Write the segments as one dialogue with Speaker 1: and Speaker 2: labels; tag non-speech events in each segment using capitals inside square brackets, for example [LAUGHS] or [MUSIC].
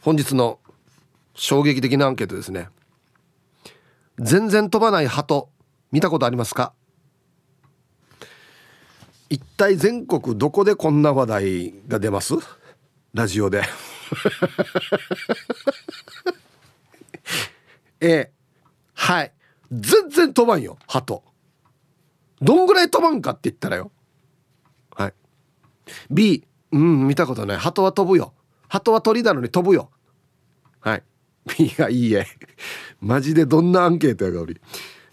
Speaker 1: 本日の衝撃的なアンケートですね。全然飛ばない鳩見たことありますか？一体全国どこでこんな話題が出ます？ラジオで。[LAUGHS] えはい。全然飛ばんよ鳩。どんぐらい飛ばんかって言ったらよ。はい。B うん見たことない。鳩は飛ぶよ。鳩は鳥なのに飛ぶよ。はい。[LAUGHS] B がいいえ。[LAUGHS] マジでどんなアンケートやがおり。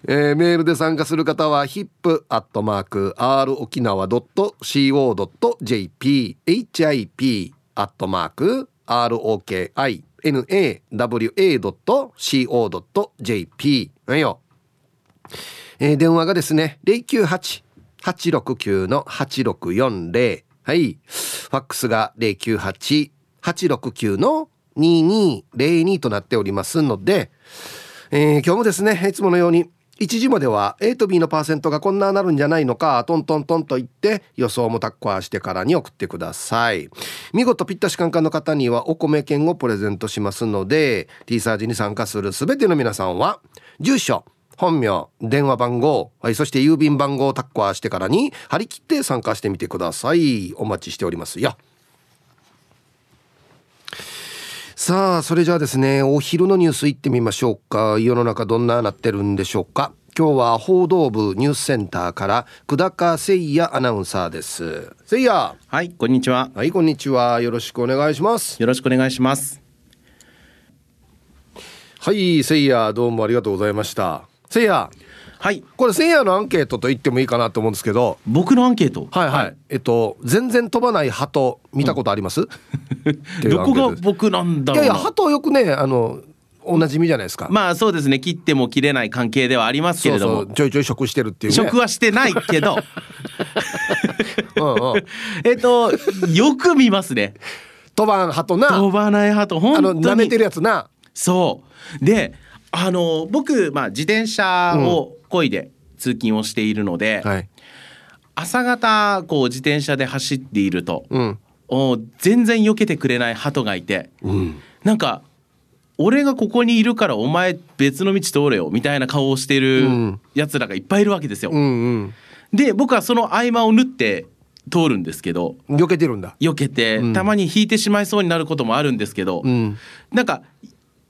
Speaker 1: えー、メールで参加する方は hip.r 沖縄 .co.jp hip アットマーク ROKINAWA.co.jp はいよ、えー、電話がですね098-869の8640はい。ファックスが869の2202となっておりますので、えー、今日もですねいつものように1時までは A と B のパーセントがこんななるんじゃないのかトントントンと言って予想もタッコアしてからに送ってください。見事ピッタシカンカンの方にはお米券をプレゼントしますので T サージに参加する全ての皆さんは住所本名電話番号、はい、そして郵便番号をタッコアしてからに張り切って参加してみてください。お待ちしておりますよ。さあそれじゃあですねお昼のニュースいってみましょうか。世の中どんななってるんでしょうか。今日は報道部ニュースセンターから久高誠也アナウンサーです。誠也。
Speaker 2: はいこんにちは。
Speaker 1: はいこんにちは。よろしくお願いします。
Speaker 2: よろしくお願いします。
Speaker 1: はい誠也どうもありがとうございました。誠也
Speaker 2: はい。
Speaker 1: これ千夜のアンケートと言ってもいいかなと思うんですけど。
Speaker 2: 僕のアンケート？
Speaker 1: はいはい、はい、えっと全然飛ばない鳩見たことあります、う
Speaker 2: ん、どこが僕なんだろ
Speaker 1: ういやいや鳩よくねあのおなじみじゃないですか。
Speaker 2: まあそうですね。切っても切れない関係ではありますけれども。
Speaker 1: ちょいちょい食してるっていう、ね、
Speaker 2: 食はしてないけど。[LAUGHS] うん、うん、えっとよく見ますね。
Speaker 1: 飛ばん鳩な。
Speaker 2: 飛ばない鳩。本当に。
Speaker 1: 舐めてるやつな。
Speaker 2: そう。であの僕、まあ、自転車を漕いで通勤をしているので、うんはい、朝方こう自転車で走っていると、うん、お全然避けてくれない鳩がいて、うん、なんか俺がここにいるからお前別の道通れよみたいな顔をしているやつらがいっぱいいるわけですよ。うんうん、で僕はその合間を縫って通るんですけど
Speaker 1: 避けてるんだ。
Speaker 2: 避けて、うん、たまに引いてしまいそうになることもあるんですけど、うん、なんか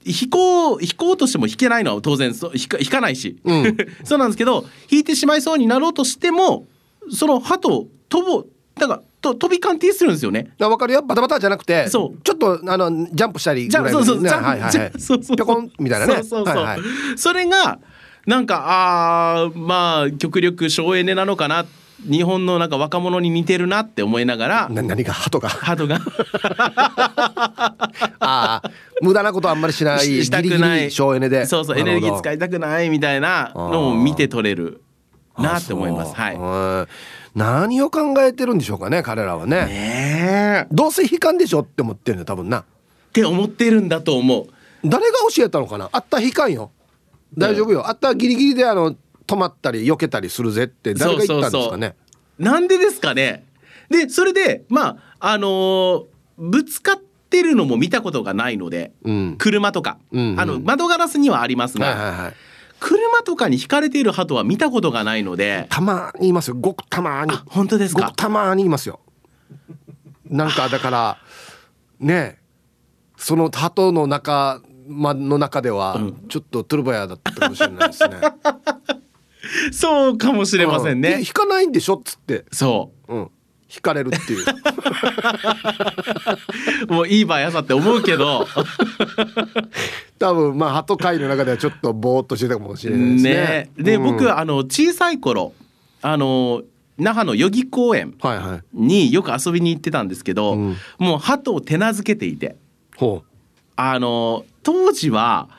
Speaker 2: 引こう引こうとしても引けないのは当然そ引か引かないし、うん、[LAUGHS] そうなんですけど引いてしまいそうになろうとしてもその歯と飛ぼうなんかと飛び鑑定するんですよね。
Speaker 1: わかるよ。バタバタじゃなくてそう。ちょっとあのジャンプしたりぐらい、ね、そうそうジャンプ、はいはい。はい、そうそう。ぴょこんみたいなね。そうそうそう、はいはい、
Speaker 2: それがなんかああまあ極力省エネなのかなって日本のなんか若者に似てるなって思いながら
Speaker 1: な何が鳩が？
Speaker 2: 鳩が。[LAUGHS]
Speaker 1: ああ無駄なことあんまりしない
Speaker 2: したくない。
Speaker 1: 省エネで。
Speaker 2: そうそうエネルギー使いたくないみたいなのを見て取れるなって思います。はい。
Speaker 1: 何を考えてるんでしょうかね彼らはね。ねどうせ悲観でしょって思ってるんだ多分な。っ
Speaker 2: て思ってるんだと思う。
Speaker 1: 誰が教えたのかな？あった悲観よ。大丈夫よ。あったギリギリであの止まったり避けたりするぜって誰が言ったんですかね？
Speaker 2: なんでですかね？でそれでまああのー、ぶつかってるのも見たことがないので、うん、車とか、うんうん、あの窓ガラスにはありますが、はいはいはい、車とかに引かれている鳩は見たことがないので
Speaker 1: たまにいますよ。ごくたまに。
Speaker 2: 本当ですか？
Speaker 1: たまにいますよ。なんかだからねその鳩の中まの中ではちょっとトゥルバヤだったかもしれないですね [LAUGHS]
Speaker 2: そうかもしれませんね。
Speaker 1: 引かないんでしょっつって。
Speaker 2: そ
Speaker 1: う。うん。引かれるっていう。[LAUGHS]
Speaker 2: もういい場合朝って思うけど。[LAUGHS]
Speaker 1: 多分まあ鳩界の中ではちょっとぼーっとしてたかもしれないですね。ね
Speaker 2: で、うん、僕あの小さい頃あの那覇の代々木公園によく遊びに行ってたんですけど、はいはい、もう鳩を手なずけていて、うん、あの当時は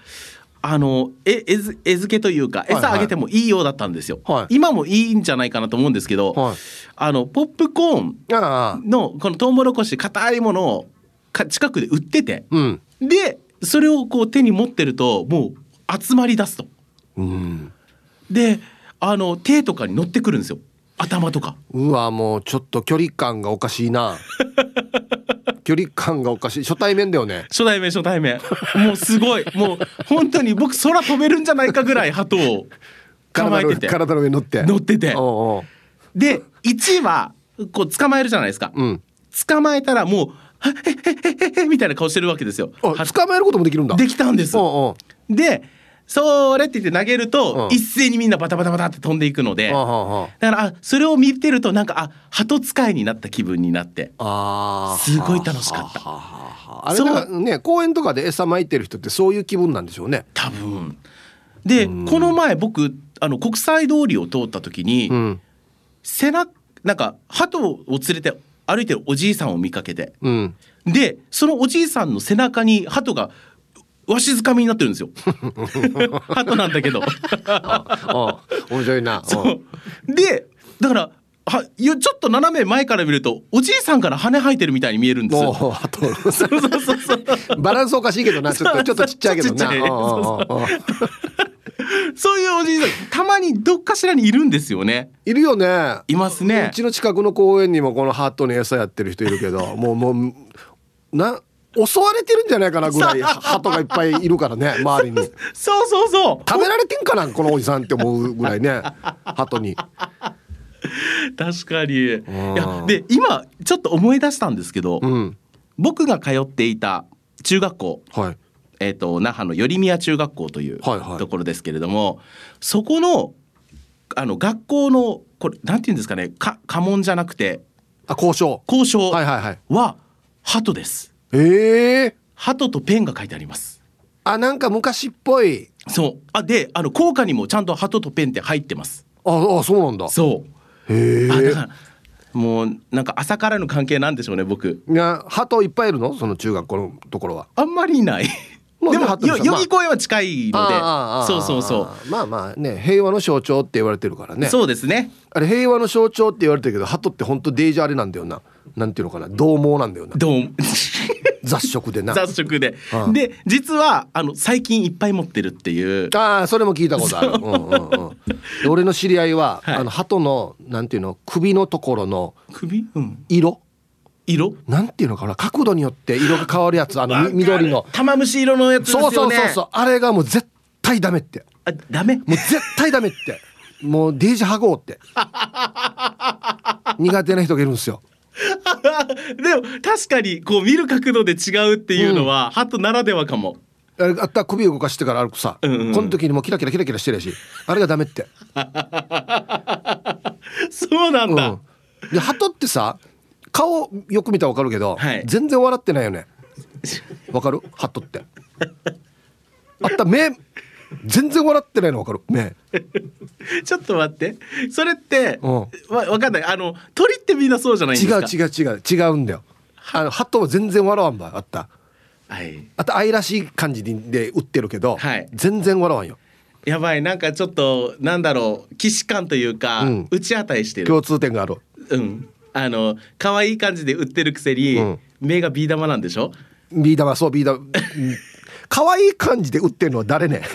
Speaker 2: あのえ餌餌付けというか餌あげてもいいようだったんですよ、はい。はい、今もいいんじゃないかなと思うんですけど、はい、あのポップコーンのこのトウモロコシ硬いものをか近くで売ってて、うん、でそれをこう手に持ってるともう集まり出すと、うん、であの手とかに乗ってくるんですよ。頭とか。
Speaker 1: うわもうちょっと距離感がおかしいな距離感がおかしい。初対面だよね。
Speaker 2: 初対面初対面。もうすごい。もう本当に僕空飛べるんじゃないかぐらい鳩を構えてて。
Speaker 1: 体の上に乗って。
Speaker 2: 乗ってて。で1はこう捕まえるじゃないですか、うん、捕まえたらもう「へへへへへ」みたいな顔してるわけですよ。
Speaker 1: 捕まえることもできるんだ。
Speaker 2: できたんです。でそれって言って投げると、一斉にみんなバタバタバタって飛んでいくので、だからあそれを見てるとなんかあ鳩使いになった気分になって。すごい楽しかった。
Speaker 1: あれだね公園とかで餌撒いてる人ってそういう気分なんでしょうね。
Speaker 2: 多分。でこの前僕あの国際通りを通った時に、うん、背中なんか鳩を連れて歩いてるおじいさんを見かけて、うん、でそのおじいさんの背中に鳩がわしづかみになってるんですよ。[LAUGHS] 鳩なんだけど。
Speaker 1: 面白いな。
Speaker 2: で、だから。はちょっと斜め前から見るとおじいさんから羽生えてるみたいに見えるんですよ。そうそうそうそう。
Speaker 1: バランスおかしいけどな、ちょっとちょっとちっちゃいけどな。
Speaker 2: そういうおじいさんたまにどっかしらにいるんですよね。
Speaker 1: いるよね。
Speaker 2: いますね。
Speaker 1: うちの近くの公園にもこのハートに餌やってる人いるけど、もうもうな襲われてるんじゃないかなぐらい [LAUGHS] 鳩がいっぱいいるからね周りに。
Speaker 2: そうそうそう。
Speaker 1: 食べられてんかなこのおじさんって思うぐらいね鳩に。
Speaker 2: 確かに。いやで今ちょっと思い出したんですけど、うん、僕が通っていた中学校、はい、えーと、那覇の寄宮中学校というところですけれども、はいはい、そこのあの学校のこれなんていうんですかねか家紋じゃなくて
Speaker 1: あ交渉
Speaker 2: 交渉は鳩です。
Speaker 1: ええー、
Speaker 2: 鳩とペンが書いてあります。
Speaker 1: あなんか昔っぽい。
Speaker 2: そう。あであの効果にもちゃんと鳩とペンって入ってます。
Speaker 1: ああそうなんだ。
Speaker 2: そう。へえもうなんか朝からの関係なんでしょうね僕。
Speaker 1: いや鳩いっぱいいるの？その中学校のところは。
Speaker 2: あんまりいない。でも代々木公園は近いので、まあ、そうそうそう。
Speaker 1: まあまあね平和の象徴って言われてるからね。
Speaker 2: そうですね。
Speaker 1: あれ平和の象徴って言われてるけど鳩って本当デージあれなんだよな。なんていうのかな。獰猛なんだよな。
Speaker 2: 獰
Speaker 1: 雑食でな。
Speaker 2: 雑食で、うん、で実はあの最近いっぱい持ってるっていう。
Speaker 1: ああそれも聞いたことある、う。んうんうん、俺の知り合いは、はい、あの鳩のなんていうの首のところの
Speaker 2: 首、
Speaker 1: うん、色？
Speaker 2: 色？
Speaker 1: なんていうのかな？角度によって色が変わるやつ。あの緑の。
Speaker 2: 玉虫色のやつですよね。
Speaker 1: そうそうそうそう。あれがもう絶対ダメって。
Speaker 2: あダメ？
Speaker 1: もう絶対ダメって。もうデージハゴーって。[LAUGHS] 苦手な人がいるんですよ [LAUGHS]
Speaker 2: でも確かにこう見る角度で違うっていうのは、うん、ハトならではかも。
Speaker 1: あった首動かしてから歩くさ、うんうん、この時にもキラキラキラキラしてるし。あれがダメって。[LAUGHS]
Speaker 2: そうなんだ、うん、
Speaker 1: で鳩ってさ顔よく見たら分かるけど、はい、全然笑ってないよね。わかる？鳩って。あった目全然笑ってないの分かる。目 [LAUGHS]
Speaker 2: ちょっと待って。それって、うん、わ分かんない。あの鳥ってみんなそうじゃないですか？
Speaker 1: 違う違う違う。違うんだよ。あの鳩は全然笑わんばあった。
Speaker 2: はい。
Speaker 1: あと愛らしい感じで売ってるけど、はい、全然笑わんよ。
Speaker 2: やばい。なんかちょっとなんだろう。既視感というか、うん、打ち当たりしてる。
Speaker 1: 共通点がある。
Speaker 2: うん。あの可愛い感じで売ってるくせに、うん、目がビー玉なんでしょ？
Speaker 1: ビー玉そうビー玉可愛い感じで売ってるのは誰ね [LAUGHS]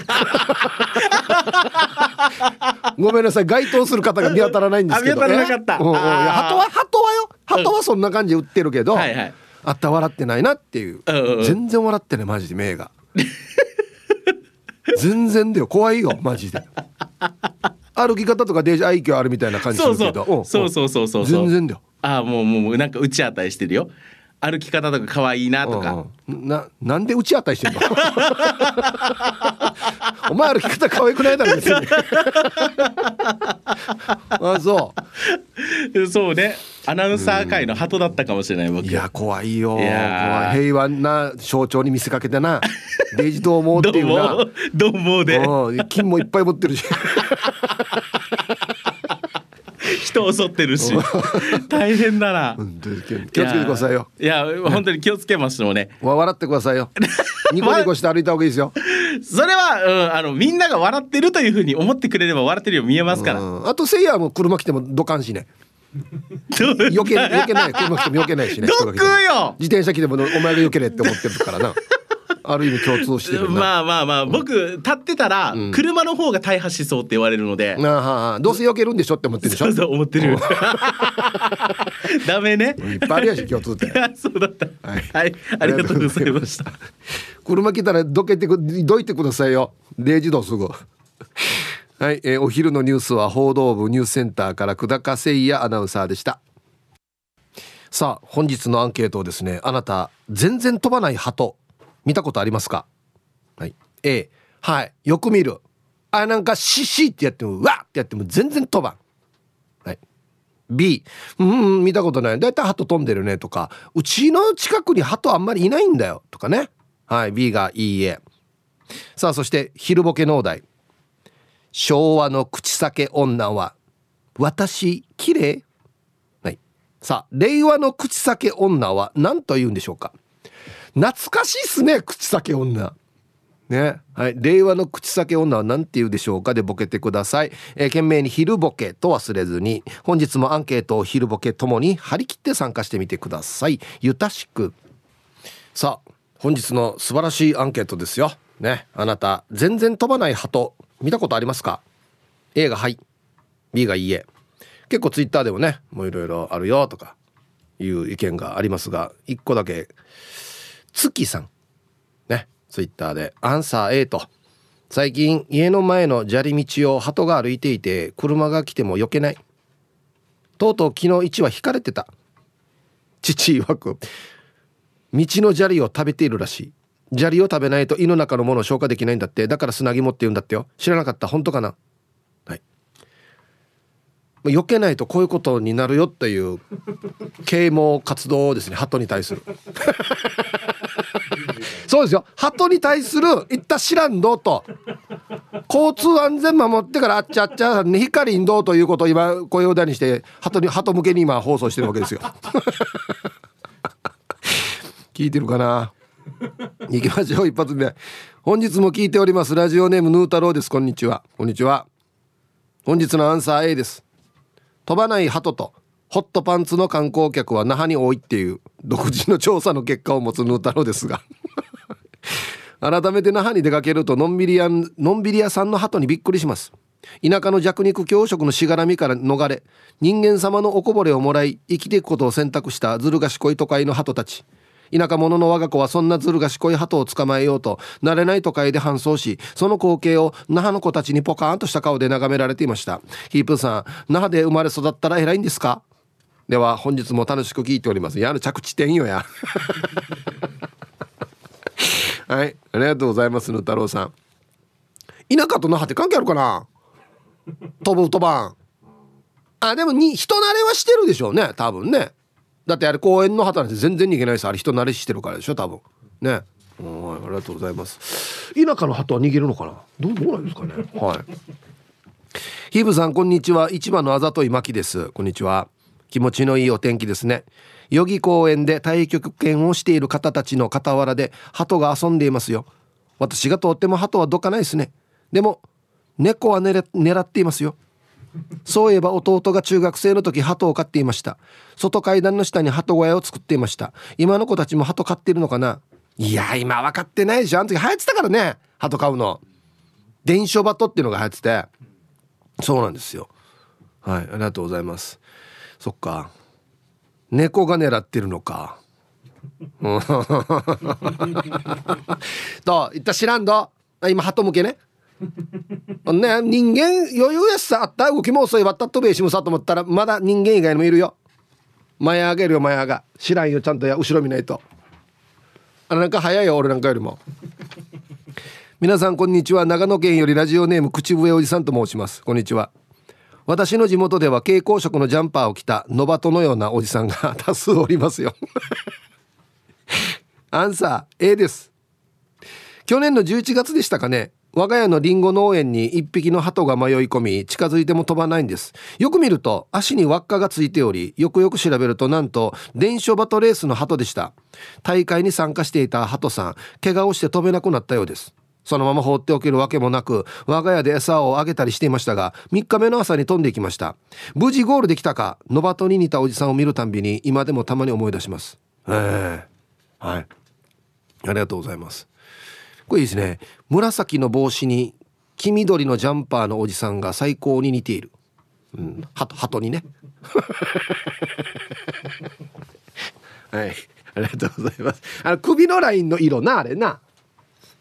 Speaker 1: ごめんなさい該当する方が見当たらないんですけど
Speaker 2: 見当たらなかった、うんうん、鳩
Speaker 1: は鳩はよ？鳩はそんな感じで売ってるけど、はいはい、あった笑ってないなっていう、うんうん、全然笑ってないマジで目が。[LAUGHS] 全然だよ。怖いよマジで。歩き方とかデージ愛嬌あるみたいな感じするけど。
Speaker 2: そうそう。そうそう
Speaker 1: 全然だよ。
Speaker 2: ああもうもうなんか打ち当たりしてるよ歩き方とか可愛いなとか、
Speaker 1: うん、ななんで打ち当たりしてんの？[LAUGHS] お前歩き方可愛くないだろ別に。[LAUGHS] あそう。
Speaker 2: そうね。アナウンサー界の鳩だったかもしれない僕。
Speaker 1: いや怖いよ。怖い。平和な象徴に見せかけてな。[LAUGHS] デイジどう思うっていうな。
Speaker 2: どう思う？で。
Speaker 1: 金もいっぱい持ってるし
Speaker 2: 人を襲ってるし。大変だな。
Speaker 1: 気をつけてくださいよ。
Speaker 2: いや本当に気をつけますもね [LAUGHS]
Speaker 1: 笑ってくださいよ。[LAUGHS] ニコニコして歩いた方がいいですよ。
Speaker 2: それは、うん、あのみんなが笑ってるというふうに思ってくれれば笑ってるよう見えますから。
Speaker 1: あとせいやも車来てもどかんしね。余計余計ない。車来ても余計ないしね。
Speaker 2: どくよ。
Speaker 1: 自転車来てもお前が余計ねって思ってるからなある意味共通してる
Speaker 2: まあまあまあ僕立ってたら車の方が大破しそうって言われるので、
Speaker 1: うん、あどうせ避けるんでしょって思ってるでしょ？
Speaker 2: そうそう思ってる。[LAUGHS] ダメね。
Speaker 1: いっぱいあるやし共通点。
Speaker 2: そうだった。はい、はい、ありがとうございました。[LAUGHS]
Speaker 1: 車来たらどけてくどいてくださいよ。0時度すぐ。はい、えー、お昼のニュースは報道部ニュースセンターから久高誠也アナウンサーでした。さあ本日のアンケートをですねあなた全然飛ばない鳩見たことありますか？はい。A はい。よく見る。あなんかシシってやってもわってやっても全然飛ばん。はい。B うん見たことない。だいたい鳩飛んでるねとか。うちの近くに鳩あんまりいないんだよ。とかね。はい。B がいいえさあそして昼ボケ農大昭和の口裂け女は私綺麗？はい。さあ令和の口裂け女は何と言うんでしょうか？懐かしいっすね口裂け女。ね。はい、令和の口裂け女は何て言うでしょうかでボケてください、えー、懸命に昼ボケと忘れずに本日もアンケートを昼ボケともに張り切って参加してみてください。ゆたしく。さあ本日の素晴らしいアンケートですよ。ね。あなた全然飛ばない鳩見たことありますか？A がはい。B がいいえ。結構ツイッターでもねもういろいろあるよとかいう意見がありますが1個だけ月さん。ねツイッターで。アンサー A と。最近家の前の砂利道を鳩が歩いていて車が来ても避けない。とうとう昨日1羽引かれてた。父曰く。道の砂利を食べているらしい。砂利を食べないと胃の中のものを消化できないんだって。だから砂肝って言うんだってよ。知らなかった。本当かな？はい。避けないとこういうことになるよっていう啓蒙活動ですね。鳩に対する。[LAUGHS] そうですよ。鳩に対するいった知らんどうと。交通安全守ってからあっちゃっちゃね光んどうということを今声を大にして鳩に鳩向けに今放送してるわけですよ聞いてるかな行きましょう一発目本日も聞いておりますラジオネームヌー太郎ですこんにちはこんにちは本日のアンサー A です飛ばない鳩とホットパンツの観光客は那覇に多いっていう独自の調査の結果を持つヌー太郎ですが。[LAUGHS] 改めて那覇に出かけるとのんびり屋のんびり屋さんの鳩にびっくりします。田舎の弱肉強食のしがらみから逃れ人間様のおこぼれをもらい生きていくことを選択したずる賢い都会の鳩たち。田舎者の我が子はそんなずる賢い鳩を捕まえようと慣れない都会で搬送しその光景を那覇の子たちにポカーンとした顔で眺められていました。ヒープさん那覇で生まれ育ったら偉いんですか？では本日も楽しく聞いております。やる着地点よや。[LAUGHS] はい。ありがとうございますぬ太郎さん。田舎と那覇って関係あるかな？飛ぶ飛ばん。あでもに人慣れはしてるでしょうね。多分ね。だってあれ公園の旗なんて全然逃げないですあれ人慣れしてるからでしょ？多分。ね。はい。ありがとうございます。田舎の鳩は逃げるのかな？どうどうなんですかね？はい。ヒブさんこんにちは。市場のあざといまきです。こんにちは。気持ちのいいお天気ですね。代々木公園で太極拳をしている方たちの傍らで鳩が遊んでいますよ。私が通っても鳩はどかないですね。でも猫は狙っていますよ。そういえば弟が中学生の時鳩を飼っていました。外階段の下に鳩小屋を作っていました。今の子たちも鳩飼ってるのかな。いや今分かってないでしょあの時流行ってたからね。鳩飼うの。伝書バトっていうのが流行ってて。そうなんですよ。はいありがとうございます。そっか。猫が狙ってるのか。[LAUGHS] と言った知らんど今鳩向けね。ね人間余裕やしさあった動きも遅いわったとべしむさと思ったらまだ人間以外にもいるよ。前上げるよ前上が。知らんよちゃんとや後ろ見ないと。あなんか早いよ俺なんかよりも。皆さんこんにちは。長野県よりラジオネーム口笛おじさんと申します。こんにちは。私の地元では蛍光色のジャンパーを着たノバトのようなおじさんが [LAUGHS] 多数おりますよ。[LAUGHS] アンサー A です。去年の11月でしたかね。我が家のリンゴ農園に一匹の鳩が迷い込み近づいても飛ばないんです。よく見ると足に輪っかがついておりよくよく調べるとなんと伝書バトレースの鳩でした。大会に参加していた鳩さん怪我をして飛べなくなったようです。そのまま放っておけるわけもなく我が家で餌をあげたりしていましたが3日目の朝に飛んでいきました。無事ゴールできたかノバトに似たおじさんを見るたんびに今でもたまに思い出します。ええ。はい。ありがとうございます。これいいですね。紫の帽子に黄緑のジャンパーのおじさんが最高に似ている。うん、ハト、ハトにね。[LAUGHS] はい、ありがとうございます。あの首のラインの色な、あれな。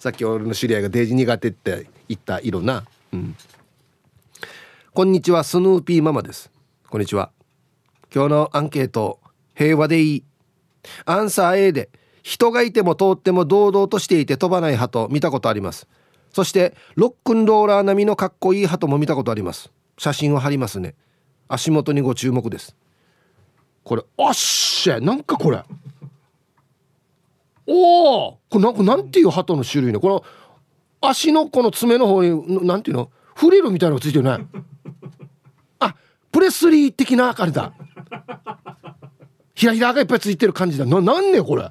Speaker 1: さっき俺の知り合いがデージ苦手って言った色な。うん。こんにちは、スヌーピーママです。こんにちは。今日のアンケート、平和でいい。アンサー A で、人がいても通っても堂々としていて飛ばない鳩見たことあります。そして、ロックンローラー並みのかっこいい鳩も見たことあります。写真を貼りますね足元にご注目ですこれあっしゃなんかこれおおこれなんかなんていう鳩の種類ね？この足のこの爪の方になんていうの？フリルみたいなのがついてるね。あプレスリー的なあれだ。ひらひらがいっぱいついてる感じだ。ななんねこれ。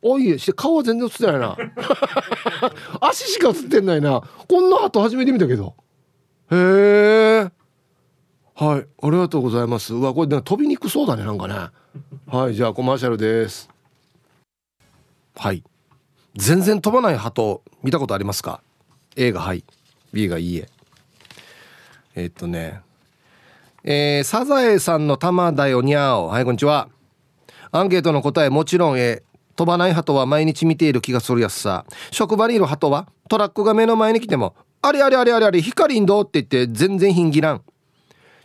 Speaker 1: おいして顔は全然映ってないな。[LAUGHS] 足しか映ってないな。こんな鳩初めて見たけど。へえはいありがとうございます。うわこれ飛びにくそうだねなんかね。はいじゃあコマーシャルです。はい。全然飛ばない鳩見たことありますか？A がはい。B がいいえ。えー、っとね。えー、サザエさんの玉だよにゃお。はいこんにちは。アンケートの答えもちろん A 飛ばない鳩は毎日見ている気がするやつさ。職場にいる鳩はトラックが目の前に来てもあれあれあれあれあれ光んどって言って全然ひんぎらん。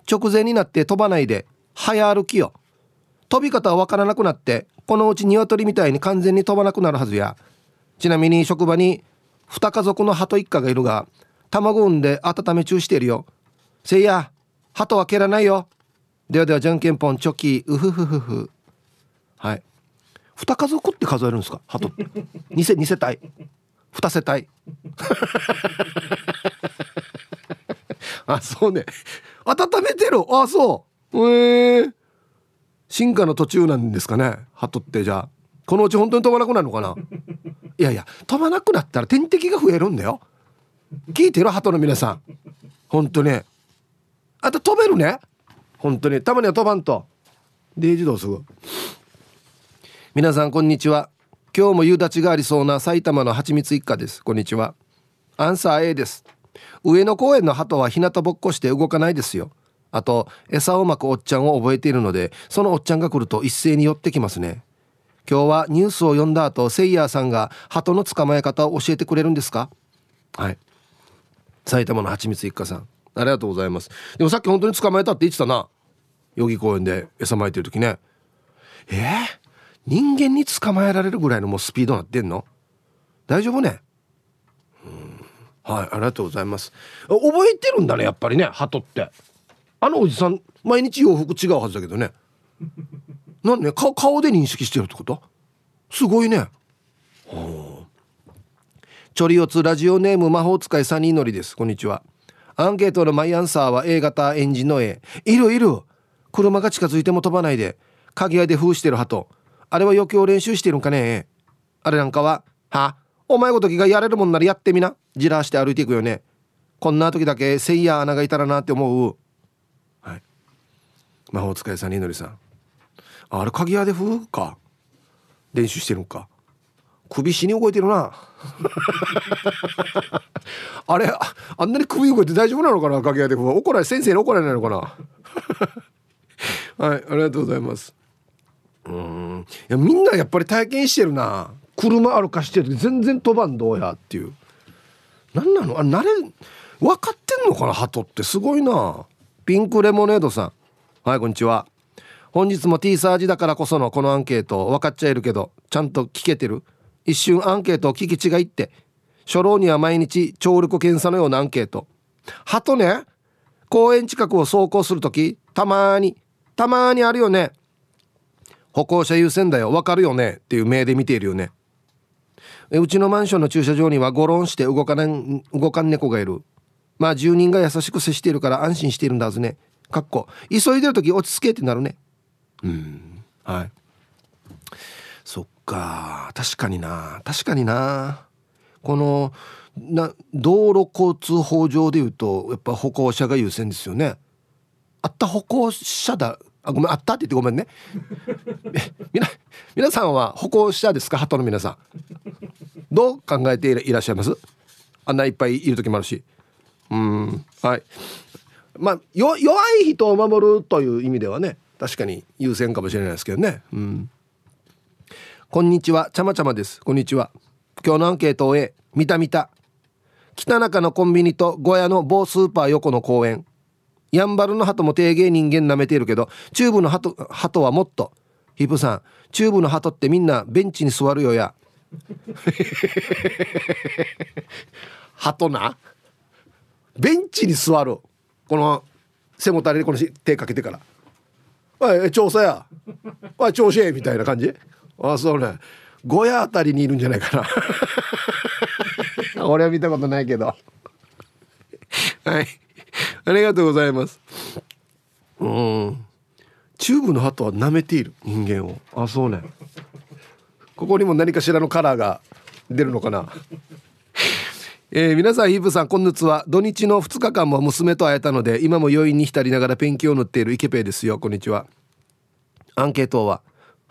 Speaker 1: 直前になって飛ばないで早歩きよ。飛び方はわからなくなってこのうち鶏みたいに完全に飛ばなくなるはずや。ちなみに職場に2家族の鳩一家がいるが卵産んで温め中しているよ。せいや鳩は蹴らないよ。ではではじゃんけんぽんチョキウフフフフ。はい。2家族って数えるんですか？鳩って。2世2世帯2世帯。[LAUGHS] あそうね。温めてる。あそう。へえ。ー、進化の途中なんですかね。鳩ってじゃあ。このうち本当に飛ばなくなるのかな。[LAUGHS] いやいや飛ばなくなったら天敵が増えるんだよ。聞いてる？鳩の皆さん。本当ねあと飛べるね。本当に。たまには飛ばんと。デイジどすぐ。皆さんこんにちは。今日も夕立がありそうな埼玉のはちみつ一家です。こんにちは。アンサー A です。上野公園の鳩は日向ぼっこして動かないですよあと餌をまくおっちゃんを覚えているのでそのおっちゃんが来ると一斉に寄ってきますね。今日はニュースを読んだ後セイヤーさんが鳩の捕まえ方を教えてくれるんですか？はい。埼玉のはちみつ一家さん。ありがとうございます。でもさっき本当に捕まえたって言ってたな。代々木公園で餌まいてる時ね。えー、人間に捕まえられるぐらいのもうスピードなってんの？大丈夫ね？はいありがとうございます。覚えてるんだねやっぱりね鳩って。あのおじさん毎日洋服違うはずだけどね。なんね顔顔で認識してるってこと？すごいね。チョリオツラジオネーム魔法使いサニーのりです。こんにちは。アンケートのマイアンサーは A 型エンジンの A いるいる。車が近づいても飛ばないで。鍵屋で封してる鳩。あれは余興練習してるんかね？あれなんかは、は？お前ごときがやれるもんならやってみな。じらして歩いていくよね。こんな時だけせいや穴がいたらなって思う。魔法使いさんにのりさん。あれ鍵屋で風か？練習してるんか？首死に動いてるな。[LAUGHS] あれあんなに首動いて大丈夫なのかな？鍵屋で風怒られ先生に怒られないのかな？[LAUGHS] はいありがとうございます。うん。いやみんなやっぱり体験してるな。車歩かしてる時全然飛ばんどうやっていう。何なの？あ慣れ分かってんのかな？鳩って。すごいな。ピンクレモネードさん。はいこんにちは。本日も T サージだからこそのこのアンケート分かっちゃいるけどちゃんと聞けてる？一瞬アンケートを聞き違いって初老には毎日聴力検査のようなアンケート。鳩ね公園近くを走行する時たまにたまにあるよね。歩行者優先だよわかるよねっていう目で見ているよね。うちのマンションの駐車場にはゴロンして動かん動かん猫がいる。まあ住人が優しく接しているから安心しているんだはずね。かっこ急いでる時落ち着けってなるね。うん。はい。そっか。確かにな。確かにな。このな道路交通法上でいうとやっぱ歩行者が優先ですよね。あった歩行者だ。あごめんあったって言ってごめんね。[LAUGHS] み [LAUGHS] な皆さんは歩行者ですか？鳩の皆さん。どう考えていらっしゃいます？あんないっぱいいる時もあるし。うん。はいまあ弱い人を守るという意味ではね確かに優先かもしれないですけどね。うん。こんにちは。ちゃまちゃまです。こんにちは。今日のアンケートを終え見た見た。北中のコンビニと小屋の某スーパー横の公園。やんばるの鳩も定芸人間舐めているけどチューブの鳩鳩はもっと。ヒップさんチューブの鳩ってみんなベンチに座るよや。[LAUGHS] 鳩な？ベンチに座るこの背もたれにこの手かけてから「おい調査や。おい調子え」みたいな感じ。あそうね。小屋あたりにいるんじゃないかな。[LAUGHS] 俺は見たことないけど。はい。ありがとうございます。うん。チューブの鳩は舐めている。人間を。あそうね。ここにも何かしらのカラーが出るのかな。えー、皆さんヒープさんこんにちは。土日の2日間も娘と会えたので今も余韻に浸りながらペンキを塗っているイケペイですよ。こんにちは。アンケートは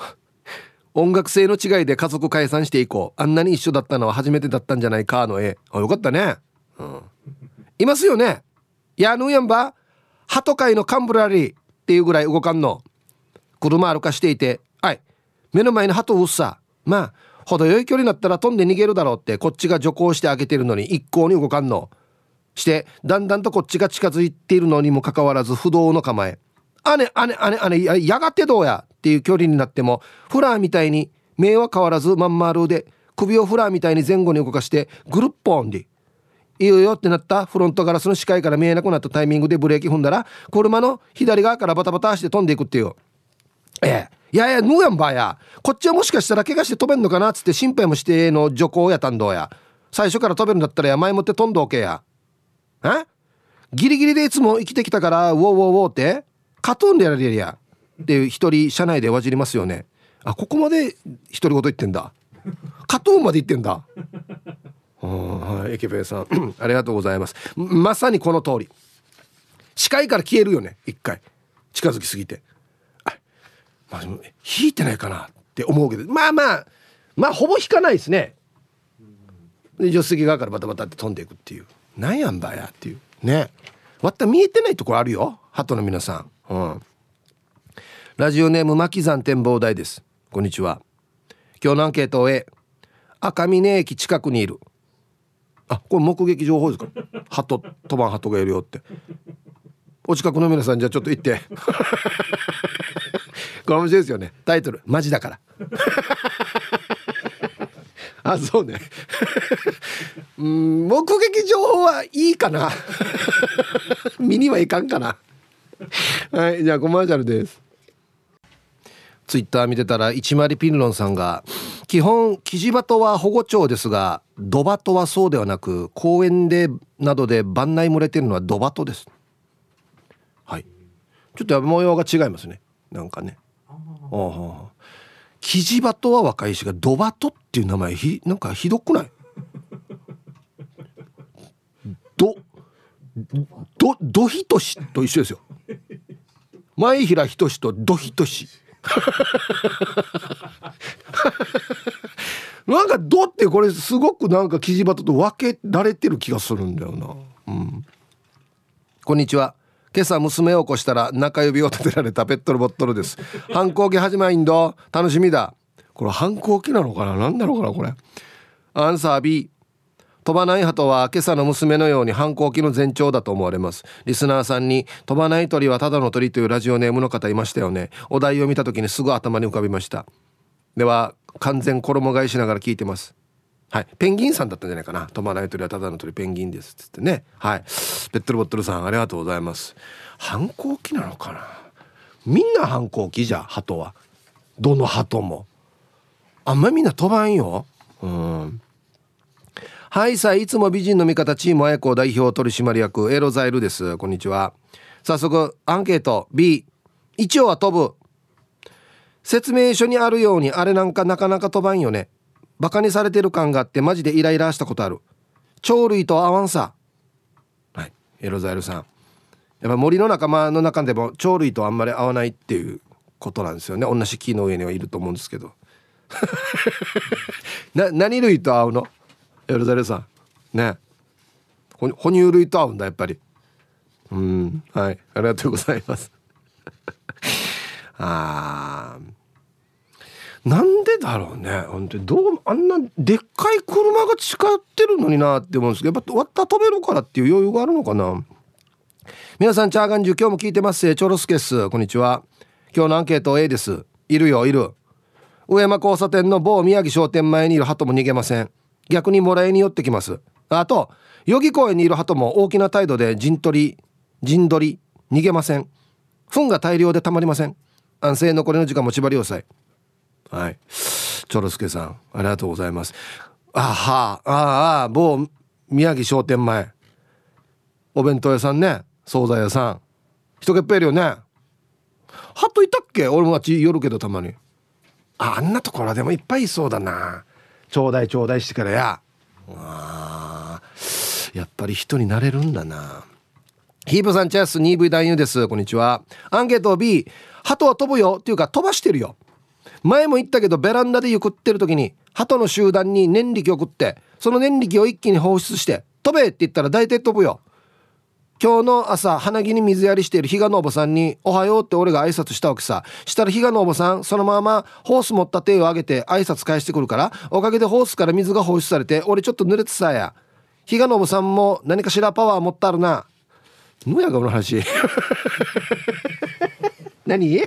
Speaker 1: [LAUGHS] 音楽性の違いで家族解散していこう。あんなに一緒だったのは初めてだったんじゃないかの絵。あよかったね、うん、いますよね。やぬやんば鳩飼いのカンブラリーっていうぐらい動かんの。車歩かしていて。はい。目の前に鳩うっさ。まあ程よい距離になったら飛んで逃げるだろうってこっちが徐行してあげてるのに一向に動かんの。してだんだんとこっちが近づいているのにもかかわらず不動の構え「あねあねあねあねやがてどうや」っていう距離になってもフラーみたいに目は変わらずまん丸で首をフラーみたいに前後に動かしてぐるっぽんでいいよってなったフロントガラスの視界から見えなくなったタイミングでブレーキ踏んだら車の左側からバタバタして飛んでいくっていう。ええ。やいやぬやんばや。こっちはもしかしたら怪我して飛べんのかなっつって心配もしての徐行やたんどうや。最初から飛べるんだったらや前もって飛んどおけや。え？ギリギリでいつも生きてきたからウォーウォーウォーって？カトゥーンでやられるやって一人車内でわじりますよね。あここまで独り言言ってんだ。カトゥーンまで言ってんだ。はいエケペイさん。[CLEARS THROAT] ありがとうございます。まさにこの通り。視界から消えるよね一回。近づきすぎて。あ、引いてないかなって思うけどまあまあまあほぼ引かないですね。で助手席側からバタバタって飛んでいくっていう。なんやんだやっていう。ね。わった見えてないところあるよ鳩の皆さん。うん。ラジオネーム巻山展望台です。こんにちは。今日のアンケートを終え赤峰駅近くにいる。あこれ目撃情報ですか？鳩飛ばん鳩がいるよって。お近くの皆さんじゃあちょっと行って。これ面白いですよね。タイトル。マジだから。[LAUGHS] あそうね。うん目撃情報はいいかな。見にはいかんかな。はいじゃあコマーシャルです。ツイッター見てたら一丸ピンロンさんが基本キジバトは保護鳥ですがドバトはそうではなく公園でなどで番内漏れてるのはドバトです。はい。ちょっと模様が違いますね。なんかねああキジバトは若いしがドバトっていう名前ひなんかひどくない？[LAUGHS] どどどひとしと一緒ですよ。前平ひとしとどひとしなんか「ど」ってこれすごくなんかキジバトと分けられてる気がするんだよな。うん、こんにちは。今朝娘を起こしたら中指を立てられたペットボトルです。反抗期始まりんど楽しみだ。これ反抗期なのかな？何だろうかなこれ。アンサー B 飛ばない鳩は今朝の娘のように反抗期の前兆だと思われます。リスナーさんに飛ばない鳥はただの鳥というラジオネームの方いましたよね。お題を見た時にすぐ頭に浮かびました。では完全衣替えしながら聞いてます。はい、ペンギンさんだったんじゃないかな「飛ばない鳥はただの鳥ペンギンです」っつってね。はい。ペットルボットルさんありがとうございます。反抗期なのかな。みんな反抗期じゃ鳩は。どの鳩も。あんまみんな飛ばんよ。うん。はいさあいつも美人の味方チームあやこ代表取締役エロザイルです。こんにちは。早速アンケート。B 一応は飛ぶ。説明書にあるようにあれなんかなかなか飛ばんよね。バカにされてる感があってマジでイライラしたことある。鳥類と合わんさはい。エロザイルさん。やっぱ森の仲間の中でも鳥類とあんまり合わないっていうことなんですよね。同じ木の上にはいると思うんですけど。[LAUGHS] な何類と合うの？エルザレさん。ね。哺乳類と合うんだやっぱり。うん。はい。ありがとうございます。[LAUGHS] あなんでだろうね。本当に。どうあんなでっかい車が近寄ってるのになって思うんですけどやっぱ割った飛べるからっていう余裕があるのかな。皆さんチャーガンジュ今日も聞いてます。チョロスケス。こんにちは。今日のアンケート A です。いるよいる。上山交差点の某宮城商店前にいる鳩も逃げません。逆にもらいに寄ってきます。あと代々木公園にいる鳩も大きな態度で陣取り陣取り逃げません。糞が大量でたまりません。安静残りの時間も縛り押さえ。はい。チョロスケさんありがとうございます。あはあああ某宮城商店前。お弁当屋さんね。惣菜屋さん。人がいっぱいいるよね鳩いたっけ？俺もあっち寄るけどたまに。あんなところでもいっぱいいそうだな。ちょうだいちょうだいしてからや。あやっぱり人になれるんだな。ヒープさんチャス 2V 男優です。こんにちは。アンケート B 鳩は飛ぶよ。っていうか飛ばしてるよ。前も言ったけどベランダでゆくってる時に鳩の集団に念力を送ってその念力を一気に放出して飛べって言ったら大体飛ぶよ。今日の朝花木に水やりしている比嘉のおばさんに「おはよう」って俺が挨拶したわけさ。したら比嘉のおばさんそのままホース持った手を上げて挨拶返してくるからおかげでホースから水が放出されて俺ちょっと濡れてさや。比嘉のおばさんも何かしらパワー持ったるな。むやがこの話。[LAUGHS] 何？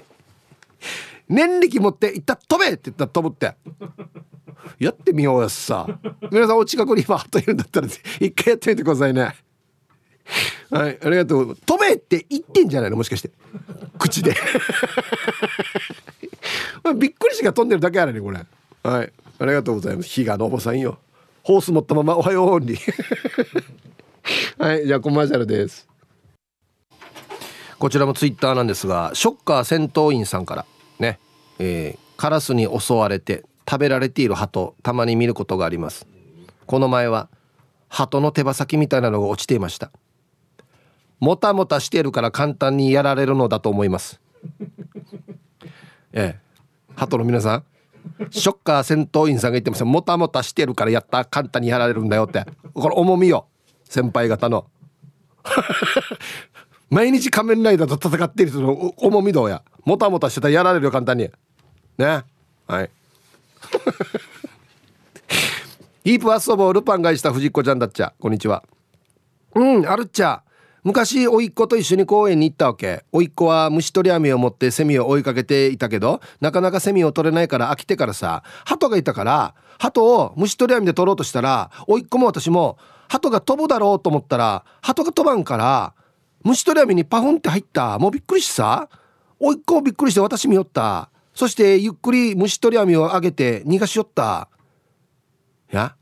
Speaker 1: 念力持って「いった飛べ!」って言ったら飛ぶって。やってみようやさ。皆さんお近くに今といるんだったら一回やってみてくださいね。はいありがとう。飛べって言ってんじゃないの？もしかして。口で。[LAUGHS] びっくりしが飛んでるだけあるねこれ。はいありがとうございます。日がのおばさんよ。ホース持ったままおはように。[LAUGHS] はいじゃあコマーシャルです。こちらもツイッターなんですがショッカー戦闘員さんから。ね、えー、カラスに襲われて食べられている鳩たまに見ることがあります。この前は鳩の手羽先みたいなのが落ちていました。もたもたしてるから簡単にやられるのだと思います。ええ。鳩の皆さんショッカー戦闘員さんが言ってますよもたもたしてるからやった簡単にやられるんだよって。これ重みよ先輩方の。毎日仮面ライダーと戦ってる人の重みどうや？もたもたしてたらやられるよ簡単に。ね？はい。[LAUGHS] ヒープアッソボールパン買いした藤子ちゃんだっちゃ。こんにちは。うんあるっちゃ。昔甥っ子と一緒に公園に行ったわけ。甥っ子は虫取り網を持ってセミを追いかけていたけどなかなかセミを取れないから飽きてからさ鳩がいたから鳩を虫取り網で取ろうとしたら甥っ子も私も鳩が飛ぶだろうと思ったら鳩が飛ばんから虫取り網にパフンって入った。もうびっくりしてさ甥っ子もびっくりして私見よった。そしてゆっくり虫取り網を上げて逃がしよった。や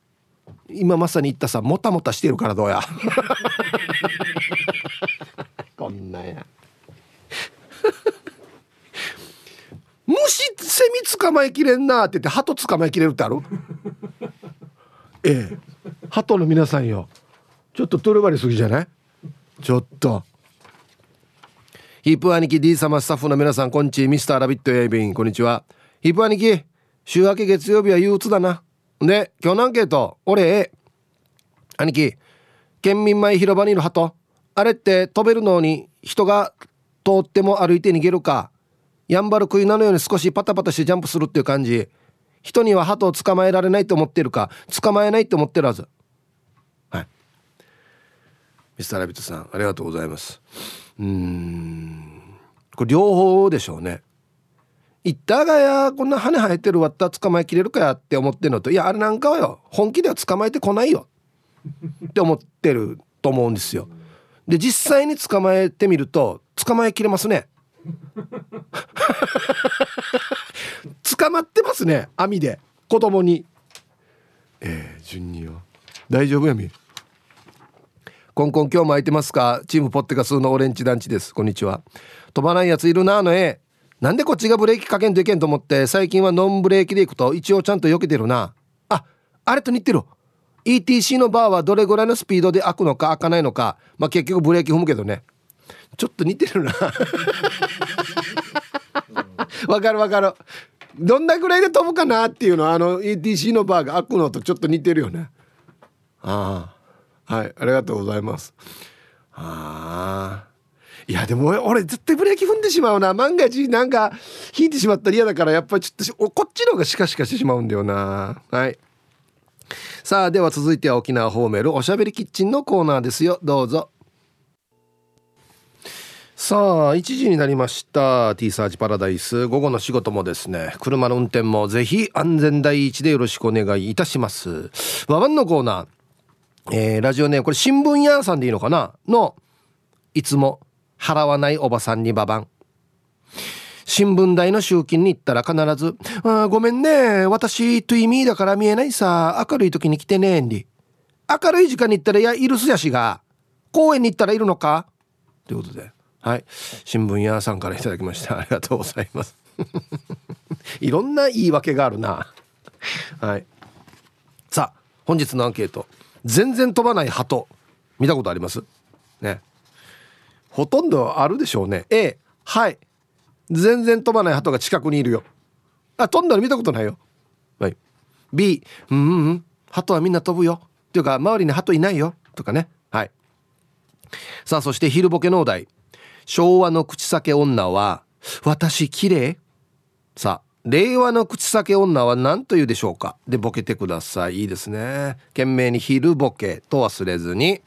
Speaker 1: 今まさに言ったさもたもたしてるからどうや。[LAUGHS] こんなや。虫セミ捕まえきれんなって言って鳩捕まえきれるってある？[LAUGHS] ええ。鳩の皆さんよ。ちょっとトレバリすぎじゃない？ちょっと。ヒープ兄貴 D 様スタッフの皆さんこんにちミスターラビットエイビン。こんにちは。ヒープ兄貴週明け月曜日は憂鬱だな。で今日のアンケート。俺兄貴県民前広場にいる鳩。あれって飛べるのに人が通っても歩いて逃げるか。やんばる食いなのように少しパタパタしてジャンプするっていう感じ。人には鳩を捕まえられないと思ってるか。捕まえないと思ってるはず。ミスターラビットさんありがとうございます。うん。これ両方でしょうね。言ったがやこんな羽生えてるわった捕まえきれるかやって思ってるのと。いやあれなんかはよ本気では捕まえてこないよ。って思ってると思うんですよ。で実際に捕まえてみると捕まえきれますね。[LAUGHS] 捕まってますね網で。子供に。えー、順によ。大丈夫やみ。コンコン今日も空いてますか？チームポッテガスのオレンジ団地です。こんにちは。飛ばないやついるなあの絵。なんでこっちがブレーキかけんといけんと思って最近はノンブレーキで行くと一応ちゃんと避けてるな。ああれと似てる。ETC のバーはどれぐらいのスピードで開くのか開かないのか。まあ結局ブレーキ踏むけどね。ちょっと似てるな。[LAUGHS] わかるわかる。どんなぐらいで飛ぶかなっていうのはあの ETC のバーが開くのとちょっと似てるよね。ああ。はいありがとうございます。ああいやでも俺絶対ブレーキ踏んでしまうな。万が一なんか引いてしまったら嫌だからやっぱりちょっとこっちの方がシカシカしてしまうんだよな。はい。さあでは続いては沖縄ホーメルおしゃべりキッチンのコーナーですよ。どうぞ。さあ1時になりました。T サーチパラダイス。午後の仕事もですね車の運転もぜひ安全第一でよろしくお願いいたします。ワワンのコーナー、えー、ラジオネームこれ新聞屋さんでいいのかな？のいつも払わないおばさんにババン。新聞代の集金に行ったら必ず「あごめんね私トゥイミーだから見えないさ明るい時に来てねんり」明るい時間に行ったらいやいるすやしが公園に行ったらいるのか？ということで。はい。新聞屋さんからいただきました。[LAUGHS] ありがとうございます。[LAUGHS] いろんな言い訳があるな。はい。さあ本日のアンケート。全然飛ばない鳩。見たことあります？ね。ほとんどあるでしょうね。A はい。全然飛ばない鳩が近くにいるよ。あ飛んだの見たことないよ。はい。B うんうん鳩はみんな飛ぶよ。っていうか周りに鳩いないよ。とかね。はい。さあそして昼ボケのお題。昭和の口裂け女は私綺麗？さあ令和の口裂け女は何というでしょうか？でボケてください。いいですね。懸命に昼ボケと忘れずに。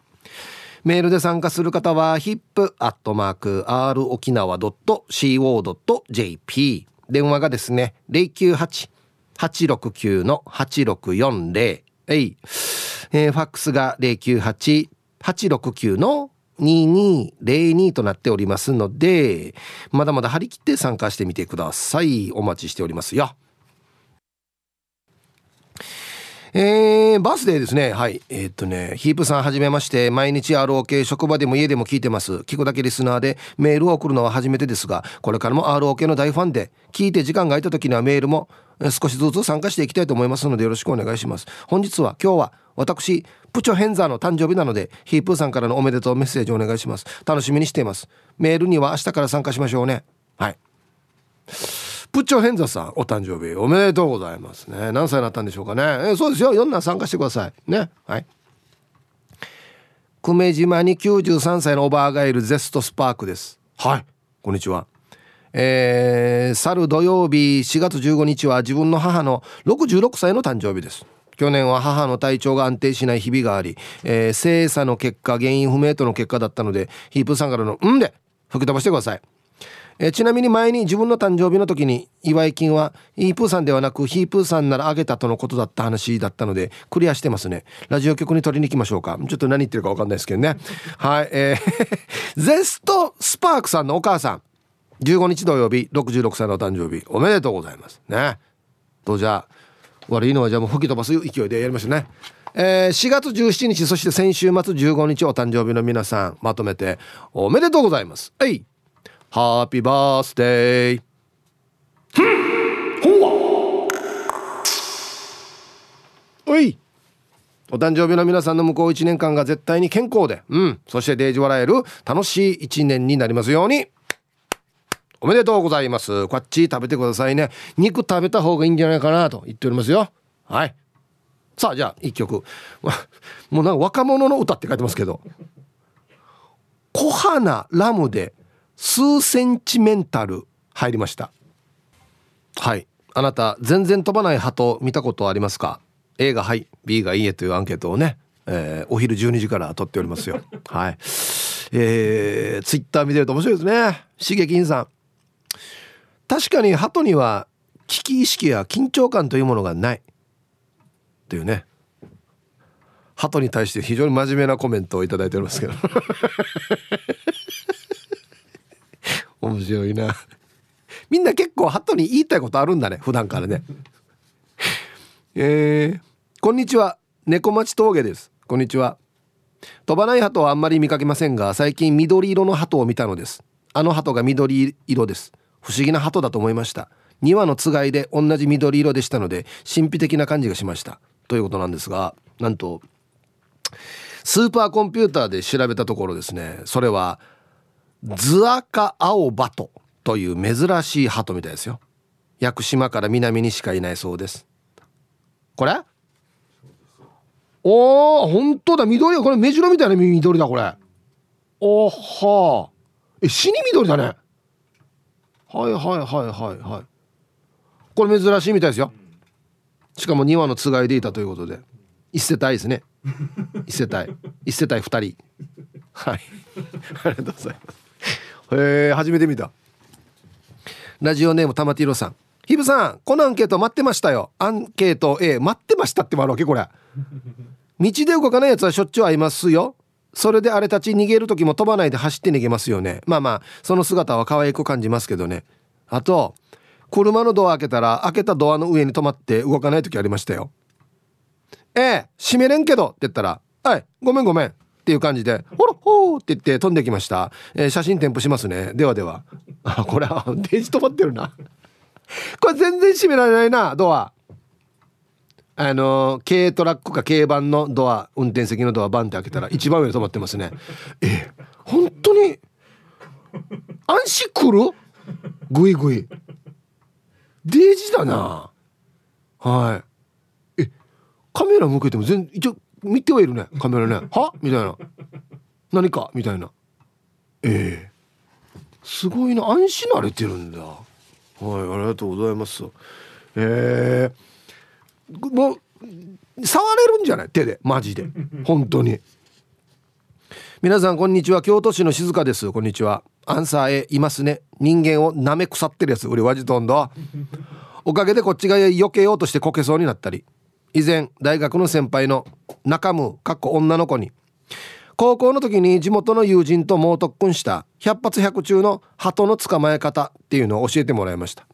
Speaker 1: メールで参加する方は hip.r 沖縄 .co.jp 電話がですね098-869-8640えい、えー、ファックスが098-869の2202となっておりますので、まだまだ張り切って参加してみてください。お待ちしておりますよ。えー、バースデーですね。はい。えー、っとね、ヒープさんはじめまして、毎日 ROK、職場でも家でも聞いてます。聞くだけリスナーで、メールを送るのは初めてですが、これからも ROK の大ファンで、聞いて時間が空いた時にはメールも少しずつ参加していきたいと思いますので、よろしくお願いします。本日は、今日は、私、プチョヘンザーの誕生日なので、ヒープーさんからのおめでとうメッセージをお願いします。楽しみにしています。メールには明日から参加しましょうね。はい。プッチョヘンザさん、お誕生日おめでとうございますね。何歳になったんでしょうかね。え、そうですよ。4男参加してください。ね。はい。久米島に93歳のおばあがいるゼストスパークです。はい。こんにちは。えー、去る土曜日4月15日は自分の母の66歳の誕生日です。去年は母の体調が安定しない日々があり、えー、精査の結果原因不明との結果だったのでヒープさんからの「ん」で吹き飛ばしてください、えー、ちなみに前に自分の誕生日の時に祝い金はヒープーさんではなくヒープーさんならあげたとのことだった話だったのでクリアしてますねラジオ局に取りに行きましょうかちょっと何言ってるか分かんないですけどね [LAUGHS] はいえー [LAUGHS] ゼストスパークさんのお母さん15日土曜日66歳のお誕生日おめでとうございますねとじゃあ悪いのはじゃあもう吹き飛ばす勢いでやりましょうね。えー、4月17日そして先週末15日お誕生日の皆さんまとめておめでとうございます。はい。ハッピーバースデー。ほおい。お誕生日の皆さんの向こう1年間が絶対に健康で、うん、そしてデージ笑える楽しい1年になりますように。おめでとうございます。こっち食べてくださいね。肉食べた方がいいんじゃないかなと言っておりますよ。はい。さあじゃあ一曲。[LAUGHS] もうなんか若者の歌って書いてますけど。小花ラムで数センチメンタル入りました。はい。あなた全然飛ばない鳩見たことありますか？A がはい。B がいいえというアンケートをね、えー、お昼12時から撮っておりますよ。はい。えー、ツイッター見てると面白いですね。しげきんさん。確かに鳩には危機意識や緊張感というものがない。というね。鳩に対して非常に真面目なコメントを頂いておりますけど。面白いな。みんな結構鳩に言いたいことあるんだね普段からね。えー、こんにちは。猫町峠です。こんにちは。飛ばない鳩はあんまり見かけませんが最近緑色の鳩を見たのです。あの鳩が緑色です。不思議な鳩だと思いました。2羽のつがいで同じ緑色でしたので神秘的な感じがしました。ということなんですがなんとスーパーコンピューターで調べたところですね。それはズアカアオバトという珍しい鳩みたいですよ。屋久島から南にしかいないそうです。これ？おー本当だ。緑これ目白みたいな緑だこれ。おは。あえ死に緑だね。はいはいはいはいはい。これ珍しいみたいですよ。しかも2羽のつがいでいたということで。一世帯ですね。一世帯。一世帯2人。はい。ありがとうございます。へえ初めて見た。ラジオネーム玉ティロさん。ヒブさんこのアンケート待ってましたよ。アンケート A 待ってましたってもあるわけこれ。[LAUGHS] 道で動かないやつはしょっちゅう会いますよ。それであれたち逃げる時も飛ばないで走って逃げますよね。まあまあその姿は可愛く感じますけどね。あと車のドア開けたら開けたドアの上に止まって動かない時ありましたよ。ええ閉めれんけどって言ったらはいごめんごめんっていう感じでほらほーって言って飛んできました、えー、写真添付しますね。ではでは。あこれはデージ止まってるな。これ全然閉められないなドア。あの軽トラックか軽バンのドア運転席のドアバンって開けたら一番上に止まってますね。え本当に安心来る？グイグイ。デージだな。はい。えカメラ向けても全一応見てはいるねカメラね。[LAUGHS] は？みたいな。何か？みたいな。ええ。ー、すごいな。安心慣れてるんだ。はいありがとうございます。ええ。ーもう触れるんじゃない？手で。マジで。[LAUGHS] 本当に。皆さんこんにちは。京都市の静香です。こんにちは。アンサー A いますね。人間を舐め腐ってるやつ。俺わじとんど。おかげでこっちが避けようとしてこけそうになったり以前大学の先輩の中ムかっこ女の子に。高校の時に地元の友人と猛特訓した百発百中の鳩の捕まえ方っていうのを教えてもらいました。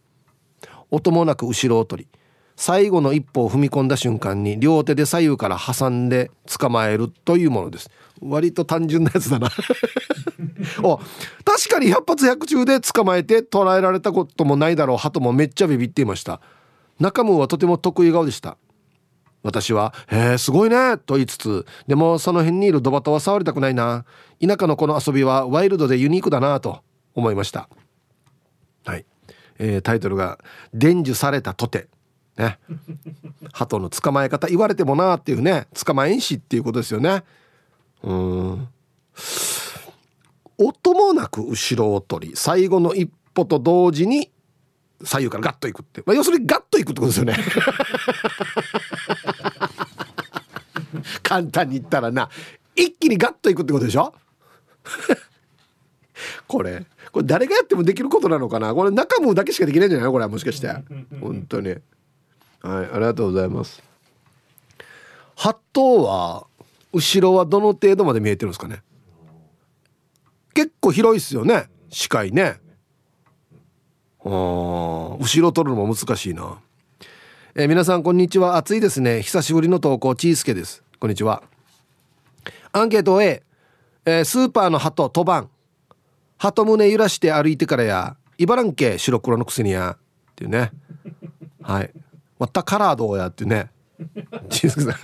Speaker 1: 音もなく後ろを取り最後の一歩を踏み込んだ瞬間に両手で左右から挟んで捕まえるというものです。割と単純なやつだな。[LAUGHS] お確かに百発百中で捕まえて捕らえられたこともないだろう。鳩もめっちゃビビっていました。中門はとても得意顔でした。私は「へえすごいね」と言いつつでもその辺にいるドバトは触りたくないな。田舎のこの遊びはワイルドでユニークだなと思いました。はい、えー、タイトルが「伝授されたとて」ね。[LAUGHS] 鳩の捕まえ方言われてもなっていうね。捕まえんしっていうことですよね。うん。音もなく後ろを取り最後の一歩と同時に左右からガッといくって、まあ、要するにガッといくってことですよね。簡単に言ったらな一気にガッといくってことでしょ？[LAUGHS] これこれ誰がやってもできることなのかな？これ中もだけしかできないんじゃないこれはもしかして。本当に。はいありがとうございます。八頭は後ろはどの程度まで見えてるんですかね？結構広いっすよね視界ね。あ後ろ取るのも難しいな。えー、皆さんこんにちは。暑いですね。久しぶりの投稿ちーすけです。こんにちは。アンケート A、えー、スーパーの鳩飛ばん鳩胸揺らして歩いてからや茨城け白黒のくせにやっていうね。はい。わったカラーどうやってね。チーズさん。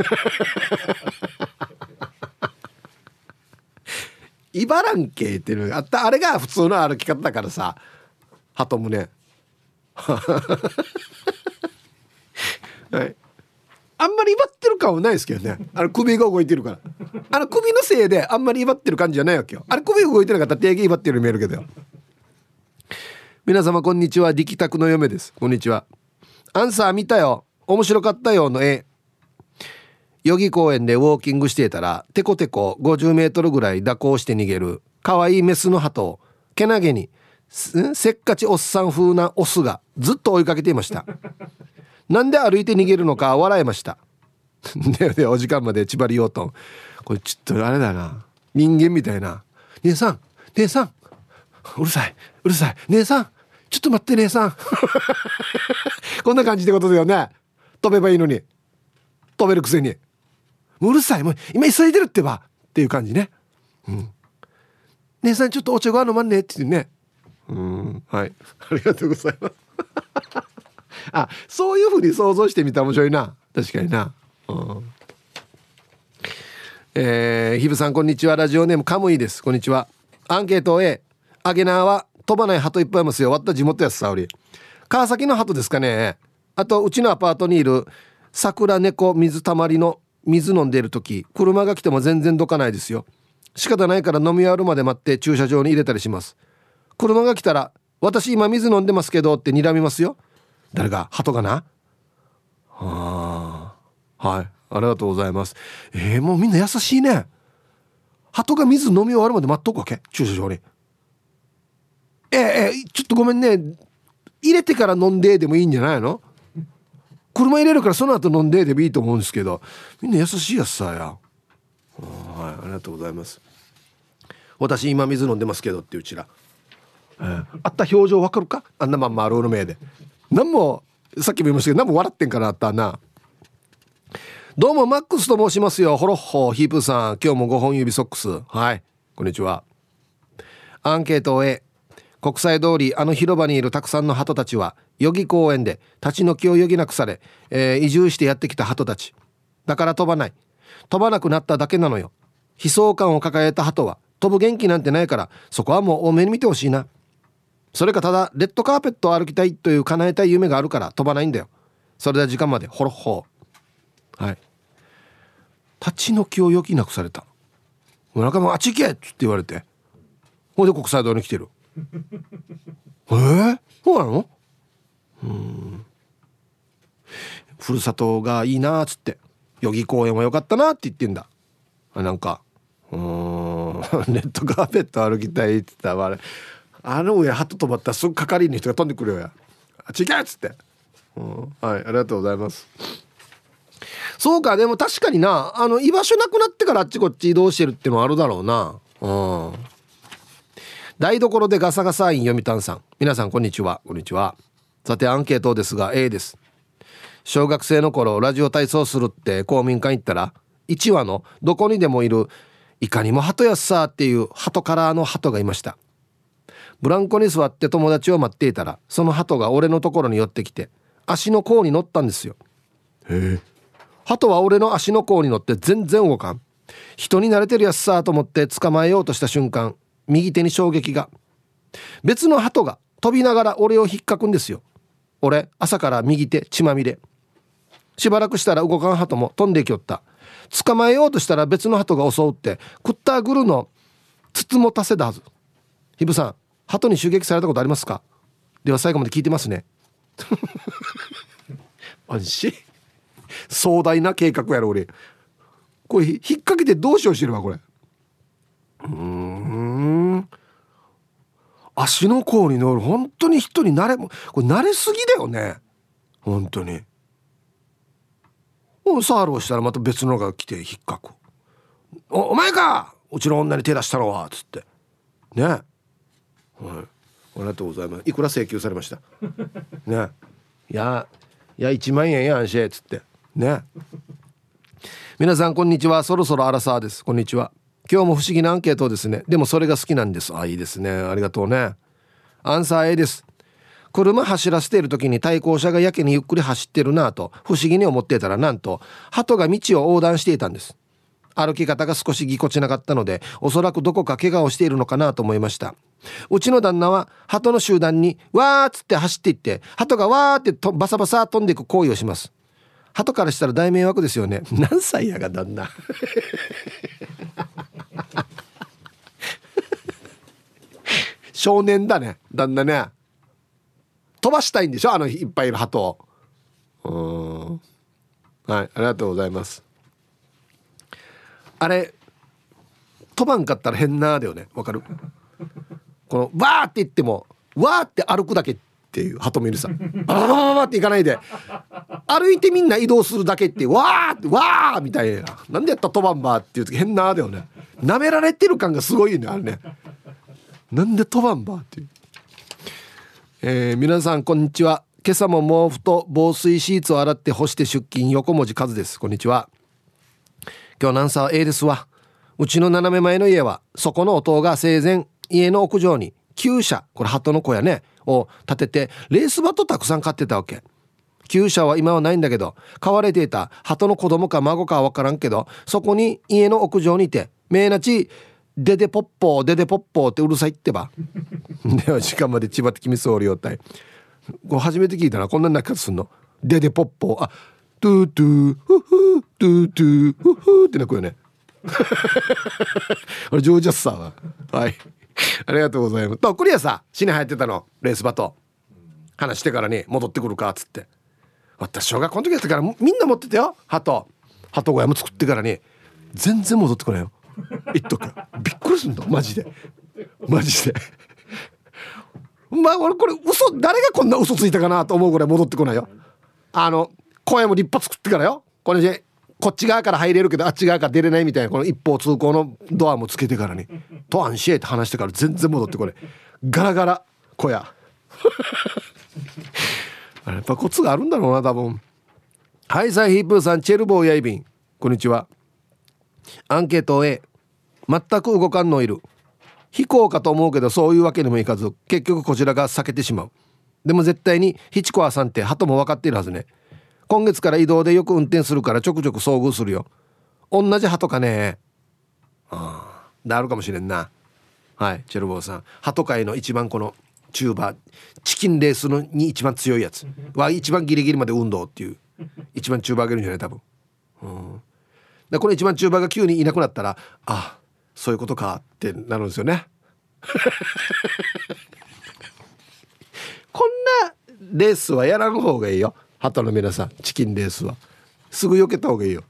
Speaker 1: 茨城系っていうのあったあれが普通の歩き方だからさ。鳩胸。はい。あんまり威張ってる感はないですけどね。あの首が動いてるから。あの首のせいであんまり威張ってる感じじゃないわけよ。あれ首が動いてなかったら定義威張ってるように見えるけどよ。皆様こんにちは。力宅の嫁です。こんにちは。アンサー見たよ。面白かったよの絵。代々木公園でウォーキングしていたらテコテコ50メートルぐらい蛇行して逃げる。可愛いメスの鳩をけなげにせっかちおっさん風なオスがずっと追いかけていました。なんで歩いて逃げるのか笑いました。[LAUGHS] ででお時間まで千葉りようとこれちょっとあれだな。人間みたいな「姉さん姉さん。うるさいうるさい。姉さんちょっと待って姉さん。[LAUGHS] こんな感じってことだよね。飛べばいいのに。飛べるくせに。うるさい。もう今急いでるってば。っていう感じね。うん。姉さんちょっとお茶ご飯飲まんね。って言ってね。うん。はい。ありがとうございます。あそういうふうに想像してみたら面白いな。確かにな。うん。えー、ひぶさんこんにちは。ラジオネームカムイです。こんにちは。アンケート A アゲナーは飛ばない鳩いっぱいいますよ。割った地元やつさおり川崎の鳩ですかね。あとうちのアパートにいる桜猫水たまりの水飲んでる時車が来ても全然どかないですよ。仕方ないから飲み終わるまで待って駐車場に入れたりします。車が来たら私今水飲んでますけどって睨みますよ。誰が？鳩がな？あはい。ありがとうございます。えー、もうみんな優しいね。鳩が水飲み終わるまで待っとくわけ？駐車場に。えー、えー、ちょっとごめんね。入れてから飲んででもいいんじゃないの？車入れるからその後飲んででもいいと思うんですけど。みんな優しいやつさや。はい。ありがとうございます。私今水飲んでますけどってうちら、えー、あった表情わかるか？あんなまんまロール名で。何もさっきも言いましたけど何も笑ってんかなあったな。どうもマックスと申しますよ。ホロッホヒープさん。今日も5本指ソックス。はい。こんにちは。アンケートを A 国際通りあの広場にいるたくさんの鳩たちは代々木公園で立ち退きを余儀なくされ、えー、移住してやってきた鳩たち。だから飛ばない。飛ばなくなっただけなのよ。悲壮感を抱えた鳩は飛ぶ元気なんてないからそこはもう多めに見てほしいな。それかただレッドカーペットを歩きたいという叶えたい夢があるから飛ばないんだよ。それでは時間までホロッホはい。立ち退きを余儀なくされた村上あっち行け！っつって言われて。ほんで国際通りに来てる。[LAUGHS] えー、そうなの？うんふるさとがいいなっつって代木公園は良かったなって言ってんだ。なんかうん。[LAUGHS] レッドカーペット歩きたいって言ったらあれ。あの上ハット飛ばったらすぐ係員の人が飛んでくるよや「違う!」っつって、うん、はいありがとうございます。そうかでも確かになあの居場所なくなってからあっちこっち移動してるっていうのはあるだろうな。うん。台所でガサガサイン読谷さん。皆さんこんにちは。こんにちは。さてアンケートですが A です。小学生の頃ラジオ体操するって公民館行ったら1話のどこにでもいるいかにも鳩やっさっていう鳩カラーの鳩がいました。ブランコに座って友達を待っていたらその鳩が俺のところに寄ってきて足の甲に乗ったんですよ。へえ。鳩は俺の足の甲に乗って全然動かん。人に慣れてるやつさと思って捕まえようとした瞬間右手に衝撃が。別の鳩が飛びながら俺を引っかくんですよ。俺朝から右手血まみれ。しばらくしたら動かん鳩も飛んできよった。捕まえようとしたら別の鳩が襲うってクッターグルの筒もたせだはず。ひぶさん鳩に襲撃されたことありますか？では最後まで聞いてますね。[LAUGHS] 安心。壮大な計画やろ俺。これ引っ掛けてどうしようしてるわこれ。うん。足の甲に乗る。本当に人に慣れこれ慣れすぎだよね。本当に。サールをしたらまた別のが来て引っかく。おお前か！うちの女に手出したのは」っつって。ねはい。ありがとうございます。いくら請求されました？[LAUGHS] ね。いやいや1万円やんしっつって。ね。皆さんこんにちは。そろそろアラサーです。こんにちは。今日も不思議なアンケートですね。でもそれが好きなんです。あいいですね。ありがとうね。アンサー A です。車走らせている時に対向車がやけにゆっくり走ってるなと不思議に思っていたらなんと鳩が道を横断していたんです歩き方が少しぎこちなかったのでおそらくどこか怪我をしているのかなと思いました。うちの旦那は鳩の集団にわーっつって走っていって鳩がわーってとバサバサ飛んでいく行為をします。鳩からしたら大迷惑ですよね。[LAUGHS] 何歳やが旦那。[LAUGHS] 少年だね旦那ね。飛ばしたいんでしょあのいっぱいいる鳩を。うん。はいありがとうございます。あれ飛ばんかったら変なだよね。わかる？このわーって言ってもわーって歩くだけっていう鳩もいるさ。バババババって行かないで。歩いてみんな移動するだけってわーってわーみたいな。なんでやった？ら飛ばんばっていう時変なだよね。舐められてる感がすごいよねあれね。なんで飛ばんばっていう。えー、皆さんこんにちは。今朝も毛布と防水シーツを洗って干して出勤。横文字和です。こんにちは。今日ナンサー A ですわうちの斜め前の家はそこの音が生前家の屋上に厩舎これ鳩の子やねを建ててレースバットたくさん飼ってたわけ。厩舎は今はないんだけど飼われていた鳩の子供か孫かは分からんけどそこに家の屋上にいて命なちデデポッポーデデポッポーってうるさいってば。[LAUGHS] では時間まで千葉的ミスオリオタイこ初めて聞いたな。こんな泣き方すんの？デデポッポー。あトゥートゥーフフトゥートゥーフフって泣くよね。[LAUGHS] これジョージャスさんは。はい。ありがとうございます。とクリアさ死に入ってたのレースバト話してからに戻ってくるかっつって。私小学校の時やったからみんな持ってたよ。鳩。鳩小屋も作ってからに。全然戻ってこないよ。言っとくびっくりすんの。マジで。マジで。[LAUGHS] まあ俺これ嘘誰がこんな嘘ついたかなと思うぐらい戻ってこないよ。あの小屋も立派作ってからよ。これでこっち側から入れるけどあっち側から出れないみたいなこの一方通行のドアもつけてからに「と安心って話してから全然戻ってこれガラガラ小屋。[LAUGHS] やっぱコツがあるんだろうな多分。はいさあヒープーさんチェルボーやいびん。こんにちは。アンケート A 全く動かんのいる。非行かと思うけどそういうわけにもいかず。結局こちらが避けてしまう。でも絶対にヒチコアさんって鳩も分かっているはずね。今月から移動でよく運転するからちょくちょく遭遇するよ。同じ鳩かね。あああるかもしれんな。はいチェルボーさん。鳩界の一番このチューバーチキンレースのに一番強いやつ。は一番ギリギリまで運動っていう。一番チューバーあげるんじゃない多分。うん。でこの一番中盤が急にいなくなったらあそういうことかってなるんですよね。[LAUGHS] こんなレースはやらん方がいいよ。旗の皆さんチキンレースは。すぐ避けた方がいいよ。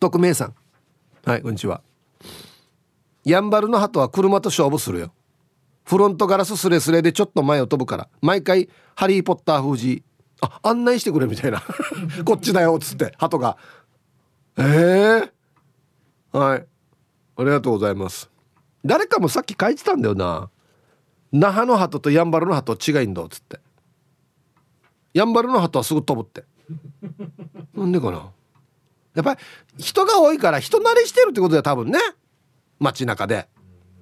Speaker 1: 匿名さん。はいこんにちは。やんばるの鳩は車と勝負するよ。フロントガラススレスレでちょっと前を飛ぶから。毎回ハリー・ポッター風じ。あ案内してくれみたいな。[LAUGHS] こっちだよっつって鳩が。ええー、はい。ありがとうございます。誰かもさっき書いてたんだよな。那覇の鳩とやんばるの鳩違いんだっつって。やんばるの鳩はすぐ飛ぶって。[LAUGHS] なんでかな。やっぱり人が多いから人慣れしてるってことだよ多分ね。街中で。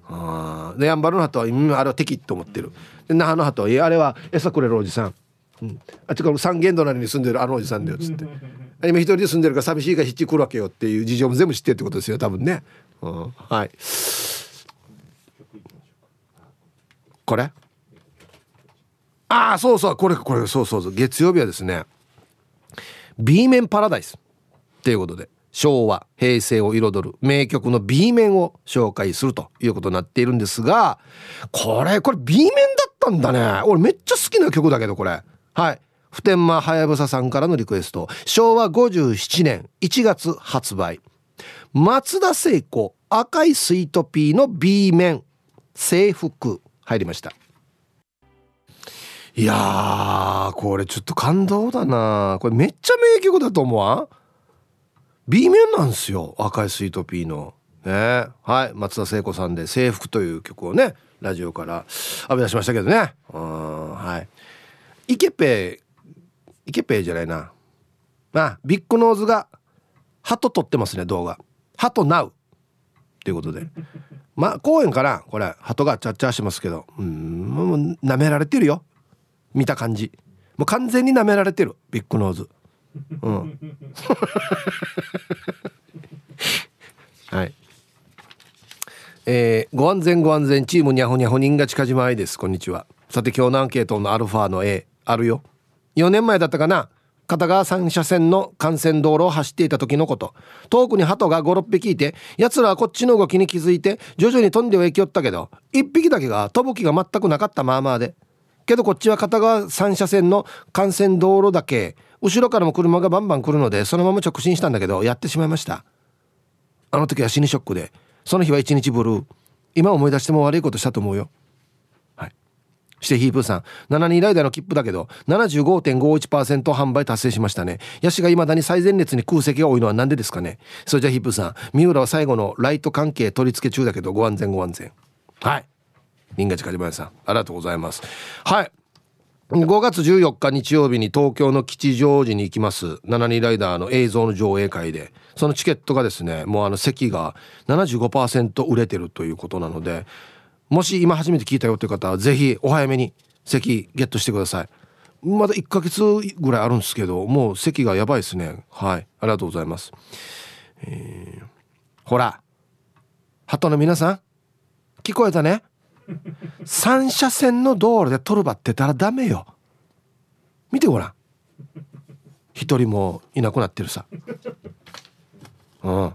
Speaker 1: あでやんばるの鳩は、うん、あれは敵って思ってる。で那覇の鳩は「いやあれは餌くれるおじさん」うん、あっちから三軒隣に住んでるあのおじさんだよっつって。今一人で住んでるから寂しいから引っ来るわけよっていう事情も全部知ってるってことですよ多分ね、うん、はい。これ？ああそうそうこれこれそうそうそう月曜日はですね B 面パラダイスっていうことで昭和平成を彩る名曲の B 面を紹介するということになっているんですがこれこれ B 面だったんだね。俺めっちゃ好きな曲だけどこれ。はい。普天間はやぶささんからのリクエスト。昭和57年1月発売。松田聖子赤いスイートピーの B 面制服。入りました。いやこれちょっと感動だな。これめっちゃ名曲だと思わん？B 面なんですよ赤いスイートピーの。ね。はい。松田聖子さんで「制服」という曲をねラジオから浴び出しましたけどね。うんはい。イケペイケペじゃないな。まあビッグノーズが鳩撮ってますね動画。鳩ナウ。っていうことで。まあ公園からこれ鳩がチャッチャーしますけど。うんもう舐められてるよ。見た感じ。もう完全に舐められてる。ビッグノーズ。うん。[LAUGHS] はい。えー、ご安全ご安全チームにゃほにゃほ人が近島愛です。こんにちは。さて今日のアンケートのアルファの A あるよ。4年前だったかな。片側3車線の幹線道路を走っていた時のこと。遠くに鳩が56匹いて奴らはこっちの動きに気づいて徐々に飛んでは行きよったけど1匹だけが飛ぶ気が全くなかったまあまあで。けどこっちは片側3車線の幹線道路だけ後ろからも車がバンバン来るのでそのまま直進したんだけどやってしまいました。あの時は死にショックで。その日は一日ブルー。今思い出しても悪いことしたと思うよ。はい。してヒープーさん。72ライダーの切符だけど75.51%販売達成しましたね。ヤシが未だに最前列に空席が多いのは何でですかね。それじゃヒープーさん三浦は最後のライト関係取り付け中だけどご安全ご安全。はい。新賀近島さんありがとうござい。ますはい。5月14日日曜日に東京の吉祥寺に行きます。72ライダーの映像の上映会で。そのチケットがですねもうあの席が75%売れてるということなのでもし今初めて聞いたよという方はぜひお早めに席ゲットしてください。まだ1ヶ月ぐらいあるんですけどもう席がやばいですね。はい。ありがとうございます、えー、ほら。鳩の皆さん聞こえたね。3車線の道路でトルバってたらダメよ。見てごらん。一人もいなくなってるさ。うん。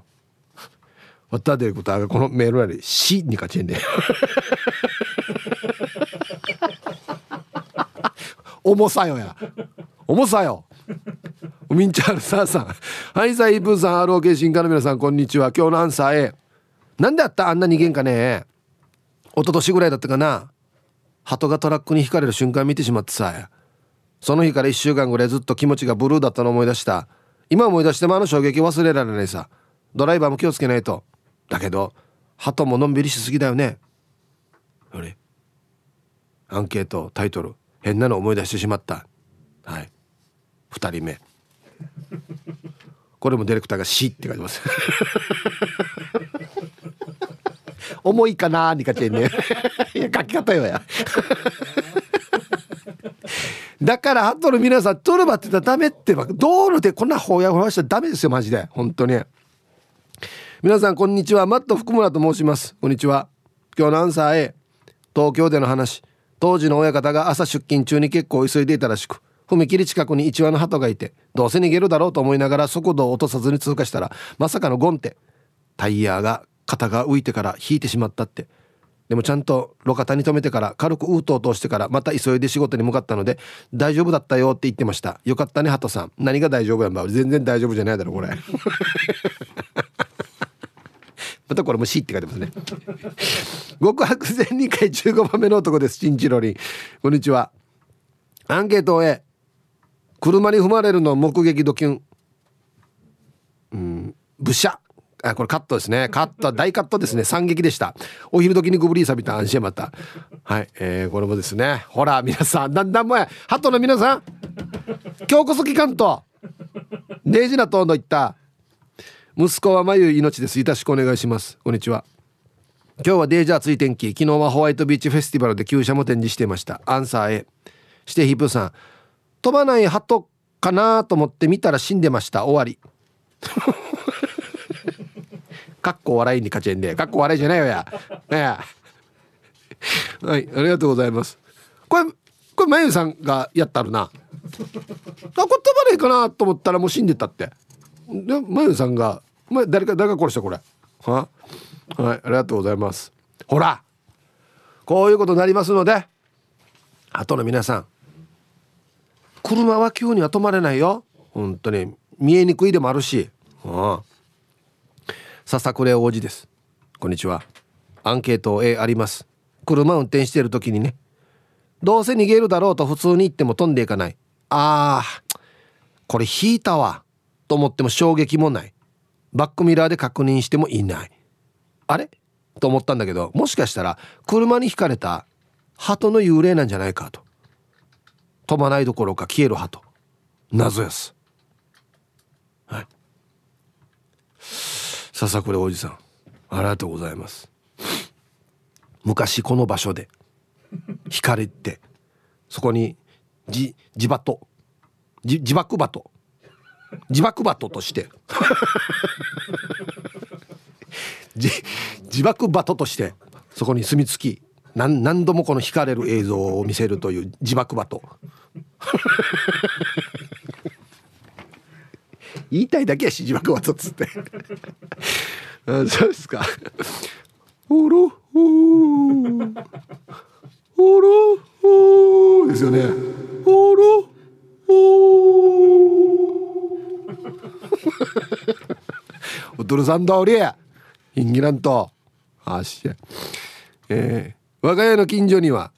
Speaker 1: 渡でことはこのメールより「し」に勝ちん。で [LAUGHS] 重さよや。重さよ。ミンチャールサーさん。はいさイブーさん ROK 進化の皆さんこんにちは。今日のアンサー A なんであった？あんな逃げんかね一昨年ぐらいだったかな。鳩がトラックにひかれる瞬間見てしまってさその日から1週間ぐらいずっと気持ちがブルーだったのを思い出した。今思い出してもあの衝撃忘れられないさ。ドライバーも気をつけないと。だけど鳩ものんびりしすぎだよね。あれ？アンケートタイトル。変なの思い出してしまった。はい。2人目。これもディレクターが「し」って書いてます。重いかなーにかちんね。[LAUGHS] いや書き方よや。だからハトル皆さんトルバって言ったらダメって道路でこんなほやほやしたらダメですよマジで。本当に。皆さんこんにちは。マット福村と申します。こんにちは。今日のアンサー A 東京での話。当時の親方が朝出勤中に結構急いでいたらしく踏切近くに一羽の鳩がいてどうせ逃げるだろうと思いながら速度を落とさずに通過したらまさかのゴンって。タイヤが肩が浮いてから引いてしまったって。でもちゃんと路肩に止めてから軽くウートを通してからまた急いで仕事に向かったので大丈夫だったよって言ってました。よかったね鳩さん。何が大丈夫やんば。全然大丈夫じゃないだろこれ。[LAUGHS] またこれも C って書いてますね。極悪善2回15番目の男ですチンチロリンこんにちは。アンケートをえ車に踏まれるの目撃ドキュン。うん。ブシャあこれカットですね。カット大カットですね。惨劇でした。お昼時にグブリーサビた安心また。はい、えー、これもですね。ほら皆さんだんだんもや。ハトの皆さん今日こそ聞かんとデイジナトの言った。息子は眉命です。よろしくお願いします。こんにちは。今日はデージャー追天気昨日はホワイトビーチフェスティバルで旧車も展示していました。アンサー A してヒップさん。飛ばない鳩かなと思って見たら死んでました。終わり。かっこ笑いに勝ちんでかっこ笑いじゃないよや。ねはいありがとうございます。これこれまゆさんがやったるな。あこれ飛ばないかなと思ったらもう死んでたって。でまゆさんがま誰か誰か殺したこれ。は？はいありがとうございます。ほらこういうことになりますのであとの皆さん車は急には止まれないよ。本当に見えにくいでもあるし。うん。笹倉王子です。こんにちは。アンケート A あります。車運転してる時にね。どうせ逃げるだろうと普通に言っても飛んでいかない。あーこれ引いたわ。と思っても衝撃もない。バックミラーで確認してもいない。あれ？と思ったんだけどもしかしたら車にひかれた鳩の幽霊なんじゃないかと。飛ばないどころか消える鳩。謎やすはい笹倉おじさんありがとうございます。昔この場所で光ってそこにじ自バト自爆バト自爆バトとして [LAUGHS] 自爆バトとしてそこに住み着き何何度もこの引かれる映像を見せるという自爆バト。[LAUGHS] 言いたいだけやし自爆バトっつって。[LAUGHS] あそうですか。おろほおろほですよね。おろほおドルさん通りや。ヒンギランと。あしえー、我が家の近所には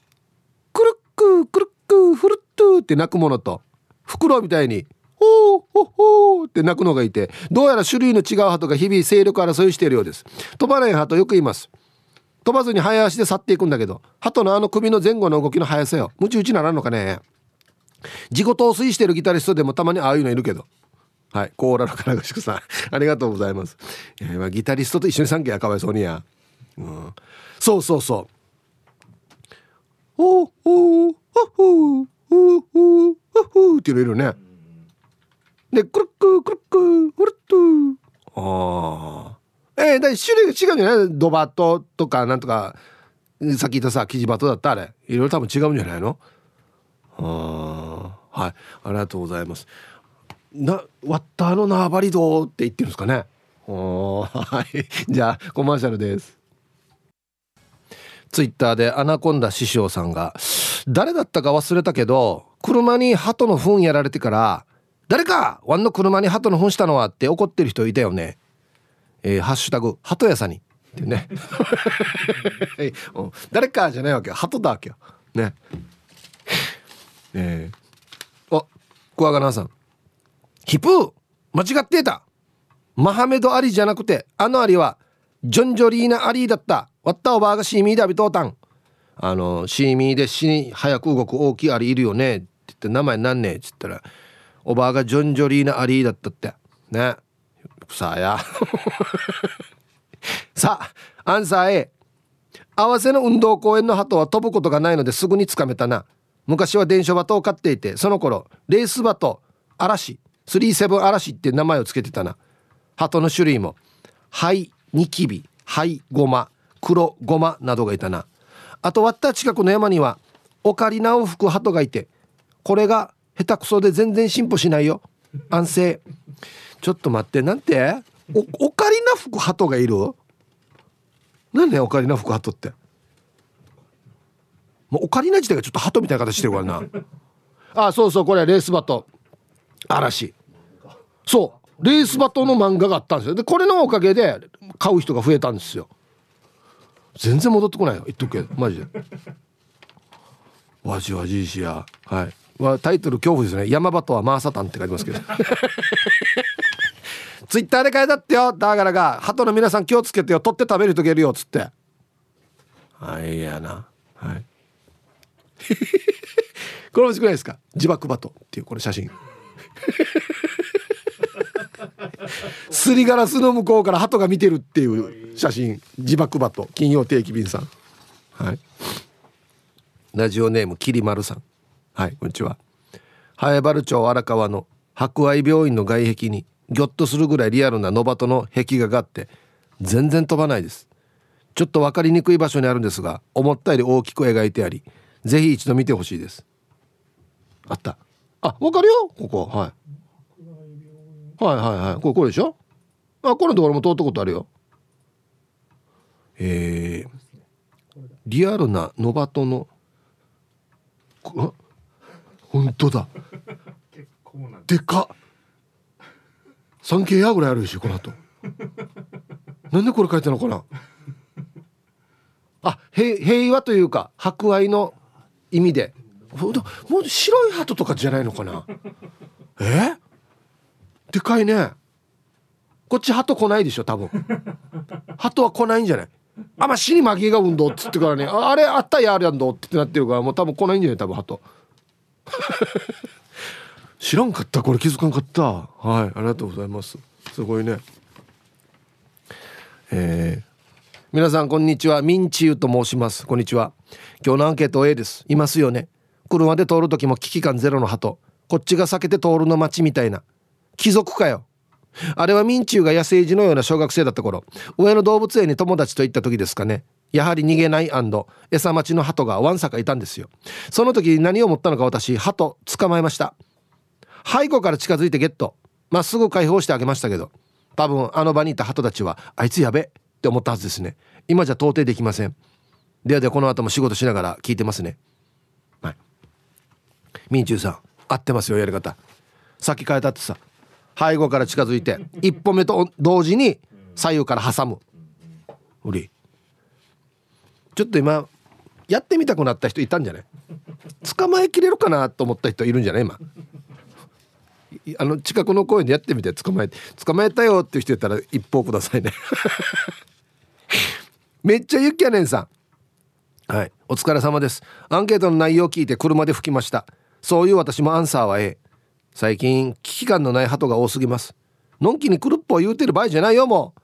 Speaker 1: くるっくくるっくふるっとって鳴くものとフクロウみたいにほーほうほーって鳴くのがいてどうやら種類の違う鳩が日々勢力争いしているようです飛ばない鳩よく言います飛ばずに早足で去っていくんだけど鳩のあの首の前後の動きの速さよムチ打ちならんのかね自己陶酔してるギタリストでもたまにああいうのいるけどはい。コーラの金しくさん。[LAUGHS] ありがとうございます。いや、ギタリストと一緒に参加やかわいそうにや。うん。そうそうそう。おおおおおおおおって言えるね。で、くるっくくるっくくるっと。ああ。ええー、だ種類が違うんじゃない？ドバトとかなんとかさっき言ったさキジバトだったあれ。いろいろ多分違うんじゃないの？あはい。ありがとうございます。なワッターの縄張りどうって言ってるんですかね？はい。[LAUGHS] じゃあコマーシャルです。ツイッターでアナコンダ師匠さんが誰だったか忘れたけど車に鳩の糞やられてから誰かワンの車に鳩の糞したのはって怒ってる人いたよね。えー、ハッシュタグ鳩屋さんに。ってね。[LAUGHS] 誰かじゃないわけよ。鳩だわけよ。ね。えー、あクワガナさん。ヒプー間違ってた。マハメド・アリじゃなくてあのアリはジョンジョリーナ・アリーだった。割ったおばあがシーミーで浴びとうたん。あのシーミーで死に早く動く大きいアリいるよね。って言って名前なんねえ。っつったらおばあがジョンジョリーナ・アリーだったって。ね。さあや。[LAUGHS] さあアンサー A 合わせの運動公園の鳩は飛ぶことがないのですぐにつかめたな。昔は電書鳩を飼っていてその頃レース鳩嵐。37嵐って名前を付けてたな。鳩の種類もハイニキビハイゴマ黒ゴマなどがいたな。あと割った近くの山にはオカリナを吹く鳩がいてこれが下手くそで全然進歩しないよ。安静。ちょっと待って。なんて？おオカリナ吹く鳩がいる？なんでオカリナ吹く鳩って？もうオカリナ自体がちょっと鳩みたいな形してるからな。あそうそう。これレースバト嵐。そう。レースバトの漫画があったんですよ。でこれのおかげで買う人が増えたんですよ。全然戻ってこないよ。言っとくけど。マジで。わじわじいしや。はい。はタイトル恐怖ですね。山場とはマーサタンって書いてますけど。[LAUGHS] ツイッターで書いたってよ。だからが鳩の皆さん気をつけてよ。取って食べるとけるよっつって。はいやな。はい。[LAUGHS] これ面白くないですか？自爆バトっていうこれ写真。[LAUGHS] すりガラスの向こうから鳩が見てるっていう写真。自爆バト。金曜定期便さん。はい。ラジオネームきりまるさん。はいこんにちは。早原町荒川の博愛病院の外壁にギョッとするぐらいリアルなノバトの壁画があって全然飛ばないです。ちょっと分かりにくい場所にあるんですが思ったより大きく描いてありぜひ一度見てほしいです。あった。あ分かるよ！ここ。はい。はいはいはい。これこれでしょ？あこのところも通ったことあるよ。えー、リアルなノバトの本当だ。でかっ。3K ヤぐらいあるしこの後。[LAUGHS] なんでこれ書いたのかな。あ平和というか博愛の意味で。もう白い鳩とかじゃないのかな。え？でかいね。こっち鳩来ないでしょ多分。鳩は来ないんじゃない？あまあ死に紛れが運動っつってからね。あれあったやあれやんどってなってるからもう多分来ないんじゃない多分鳩 [LAUGHS] 知らんかったこれ気づかんかった。はいありがとうございます。すごいね。えー皆さんこんにちは。ミンチユと申します。こんにちは。今日のアンケート A です。いますよね。車で通る時も危機感ゼロの鳩。こっちが避けて通るの街みたいな。貴族かよ。あれはミンチューが野生児のような小学生だった頃。上野動物園に友達と行った時ですかね。やはり逃げない餌待ちの鳩がわんさかいたんですよ。その時何を思ったのか私鳩捕まえました。背後から近づいてゲット。まっすぐ解放してあげましたけど。多分あの場にいた鳩たちはあいつやべって思ったはずですね。今じゃ到底できません。ではではこの後も仕事しながら聞いてますね。はい。ミンチューさん合ってますよやり方。さっき変えたってさ。背後から近づいて一歩目と同時に左右から挟む。うりちょっと今やってみたくなった人いたんじゃない？捕まえきれるかなと思った人いるんじゃない？今。あの近くの公園でやってみて捕まえて。捕まえたよっていう人いたら一報くださいね。[LAUGHS] めっちゃゆきやねんさん。はい。お疲れ様です。アンケートの内容を聞いて車で吹きました。そういう私もアンサーは A 最近危機感のない鳩が多すぎます。のんきにくるっぽ言うてる場合じゃないよもう。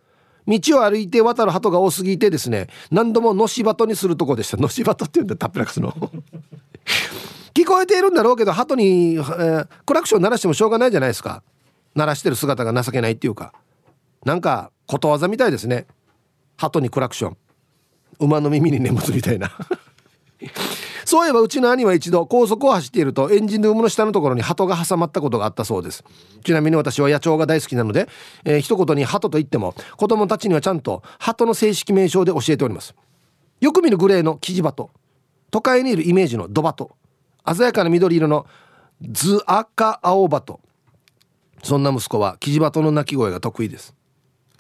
Speaker 1: 道を歩いて渡る鳩が多すぎてですね何度ものし鳩にするとこでした。[LAUGHS] のし鳩って言うんだタップラクスの。[LAUGHS] 聞こえているんだろうけど鳩に、えー、クラクション鳴らしてもしょうがないじゃないですか。鳴らしてる姿が情けないっていうか。なんかことわざみたいですね。鳩にクラクション。馬の耳に念仏みたいな。[LAUGHS] そういえばうちの兄は一度高速を走っているとエンジンルームの下のところに鳩が挟まったことがあったそうです。ちなみに私は野鳥が大好きなので、えー、一言に鳩と言っても子供たちにはちゃんと鳩の正式名称で教えております。よく見るグレーのキジバト都会にいるイメージのドバト鮮やかな緑色のズアカアオバト。そんな息子はキジバトの鳴き声が得意です。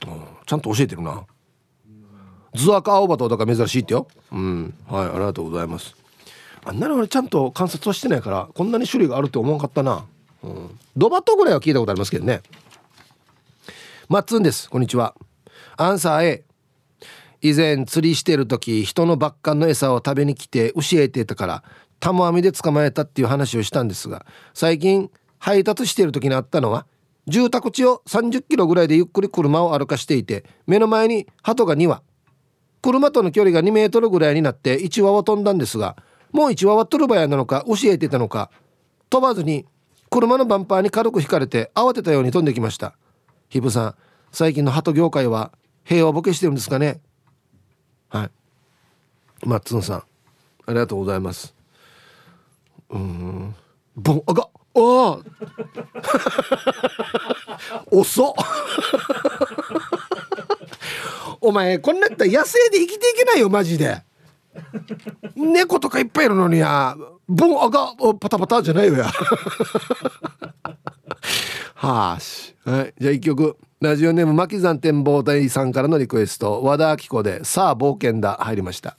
Speaker 1: うんちゃんと教えてるな。ズアカアオバトだから珍しいってよ。うんはいありがとうございます。あんなの俺ちゃんと観察はしてないからこんなに種類があるって思わなかったな、うん、ドバトぐらいは聞いたことありますけどね。マッツンです。こんにちは。アンサー A 以前釣りしてる時人のバッカンの餌を食べに来て教えてたからタモ網で捕まえたっていう話をしたんですが最近配達してる時にあったのは住宅地を30キロぐらいでゆっくり車を歩かしていて目の前に鳩が2羽。車との距離が2メートルぐらいになって1羽は飛んだんですがもう1羽はトルバヤなのか教えてたのか飛ばずに車のバンパーに軽く引かれて慌てたように飛んできました。ヒブさん最近の鳩業界は平和ボケしてるんですかね？はい。マッツンさんありがとうございます。うん。ボンあがあ [LAUGHS] 遅っ。お前こんなやったら野生で生きていけないよマジで。猫とかいっぱいいるのにやボンあがパタパタじゃないよや。[LAUGHS] はーし。はい。じゃあ一曲。ラジオネーム巻山展望台さんからのリクエスト。和田アキ子で「さあ冒険だ」入りました。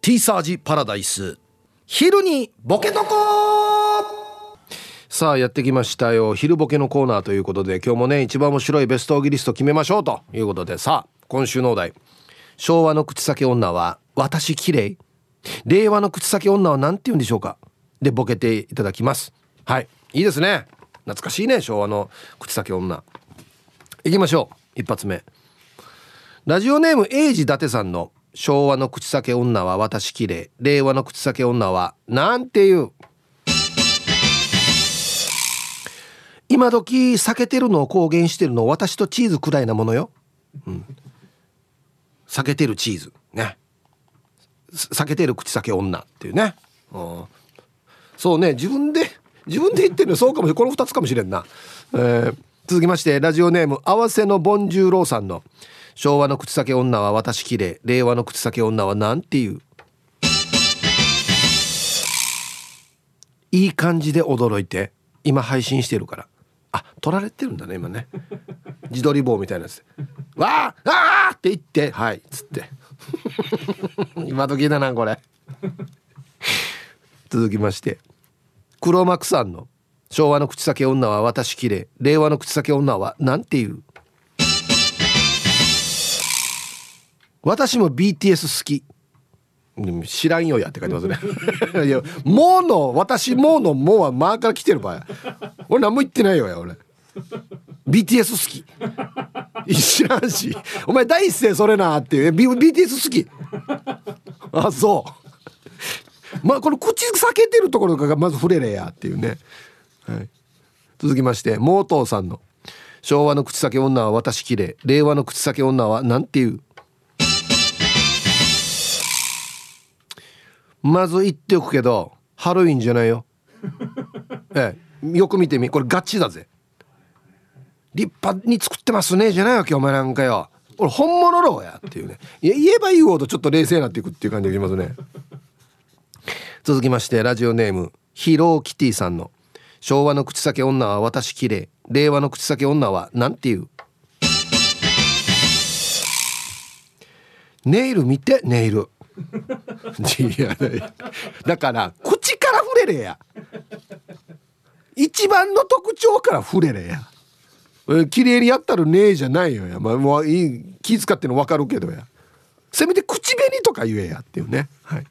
Speaker 1: ティーサージパラダイス。昼にボケとこさあやってきましたよ。昼ボケのコーナーということで今日もね一番面白いベストオギリスト決めましょうということで。さあ今週のお題。昭和の口先女は私綺麗。令和の口先女は何て言うんでしょうか。でボケていただきます。はい。いいですね。懐かしいね昭和の口先女。いきましょう。一発目。ラジオネーム英治伊達さんの昭和の口先女は私綺麗。令和の口先女はなんていう。今時避けてるのを公言してるの私とチーズくらいなものよ、うん、避けてるチーズ。ね。避けてる口先女っていうね、うん、そうね。自分で [LAUGHS] 自分で言ってるのそうかもしれこの2つかもしれんな、えー、続きましてラジオネーム合わせのボンジューローさんの「昭和の口先女は私綺麗。令和の口先女はなんていう。いい感じで驚いて今配信してるから。あ取られてるんだね今ね。自撮り棒みたいなやつ。わああって言ってはいっつって。[LAUGHS] 今時だなこれ。続きまして。黒幕さんの昭和の口先女は私綺麗。令和の口先女はなんていう？私も BTS 好き。知らんよやって書いてますね。[LAUGHS] いやもうの私もうのもうは間から来てる場合。俺何も言ってないよや俺。BTS 好き。[LAUGHS] 知らんし。お前第一声それなっていう。BTS 好き。あそう。まあこの口避けてるところがまず触れれやっていうね、はい、続きましてモートーさんの「昭和の口先女は私きれい令和の口先女はなんていう?」まず言っておくけどハロウィンじゃないよ。ええ。よく見てみ。これガチだぜ。立派に作ってますねじゃないわけお前なんかよ。俺本物ろうやっていうね。いや言えば言うほどちょっと冷静になっていくっていう感じがしますね。続きましてラジオネームヒローキティさんの「昭和の口先女は私綺麗。令和の口先女はなんていう?」ネイル見てネイル。いや。だから口から触れれや。一番の特徴から触れれや。綺麗にやったらねえじゃないよや、まあ、もういい気遣っての分かるけどや。せめて口紅とか言えやっていうね。はい。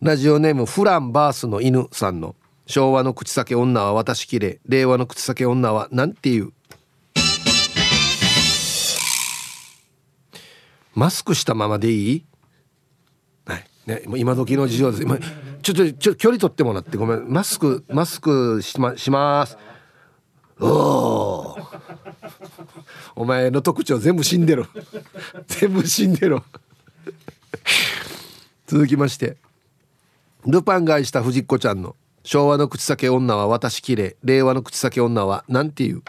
Speaker 1: ラジオネームフランバースの犬さんの。昭和の口先女は私綺麗令和の口先女はなんていう。マスクしたままでいい？はい。ね、今時の事情です。今ちょっとちょ距離取ってもらってごめん。マスクマスクしまします。おお前の特徴全部死んでる全部死んでる続きまして。ルパンが愛した藤子ちゃんの昭和の口裂け女は私きれい令和の口裂け女はなんて言う？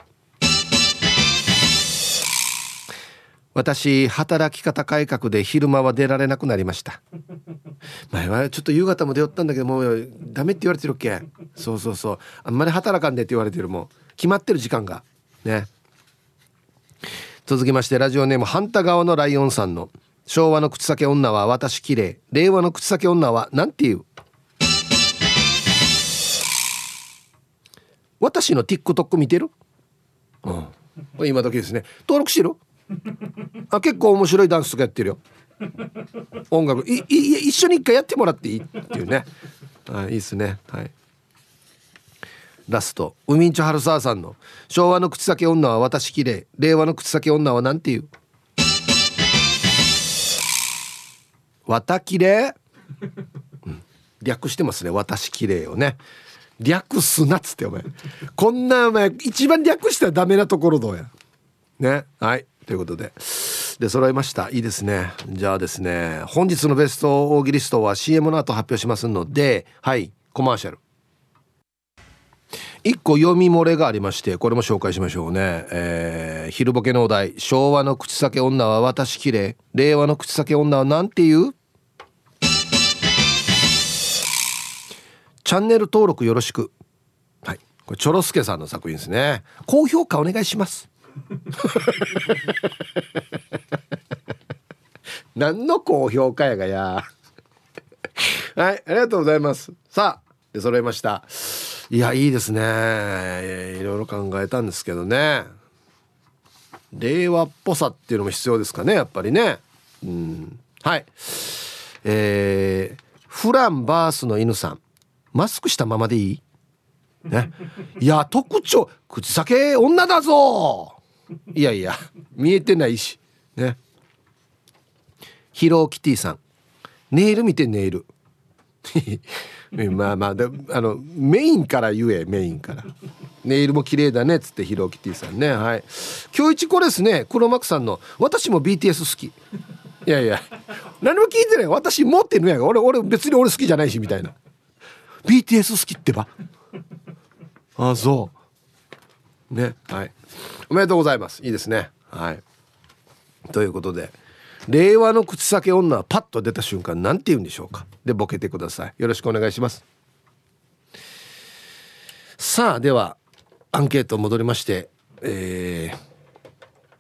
Speaker 1: 私働き方改革で昼間は出られなくなりました。前はちょっと夕方も出よったんだけどもうダメって言われてるっけ。そうそうそう。あんまり働かんでって言われてるもん決まってる時間が。ね。続きましてラジオネーム反対側のライオンさんの。昭和の口裂け女は私綺麗。令和の口裂け女はなんて言う？私の TikTok 見てる？うん。今時ですね。登録してるあ結構面白いダンスとかやってるよ。音楽。いい一緒に一回やってもらっていい？っていうね。あいいですね。はい。ラストウミンチョハルサーさんの「昭和の口先女は私きれい令和の口先女は何て言う?」「わたきれ」、略してますね「私きれい」をね。略すなっつってお前。こんなお前一番略したらダメなところどうや。ね。はい。ということで。で揃いました。いいですね。じゃあですね本日のベスト大喜利ストは CM の後発表しますのではい。コマーシャル。一個読み漏れがありましてこれも紹介しましょうね、えー、昼ボケのお題。昭和の口裂け女は私きれい。令和の口裂け女は何て言う？チャンネル登録よろしく。はい。これチョロスケさんの作品ですね。高評価お願いします。[LAUGHS] 何の高評価やがや。はいありがとうございます。さあで揃いました。いやいいですね。いろいろ考えたんですけどね。令和っぽさっていうのも必要ですかねやっぱりね。うん。はい。えー、フランバースの犬さん。マスクしたままでいい？ね。いや特徴。口先女だぞ。いやいや見えてないし。ね。ヒローキティさん。ネイル見てネイル。まあまあであのメインから言えメインから。ネイルも綺麗だねっつってヒロキティさんね。はい。今日一これですね黒幕さんの「私も BTS 好き」いやいや。何も聞いてない。私持ってるやん俺俺別に俺好きじゃないしみたいな。BTS 好きってば。ああそう。ねはい。おめでとうございます。いいですね。はい。ということで。令和の口先女はパッと出た瞬間なんて言うんでしょうか。でボケてください。よろしくお願いします。さあではアンケート戻りましてえー、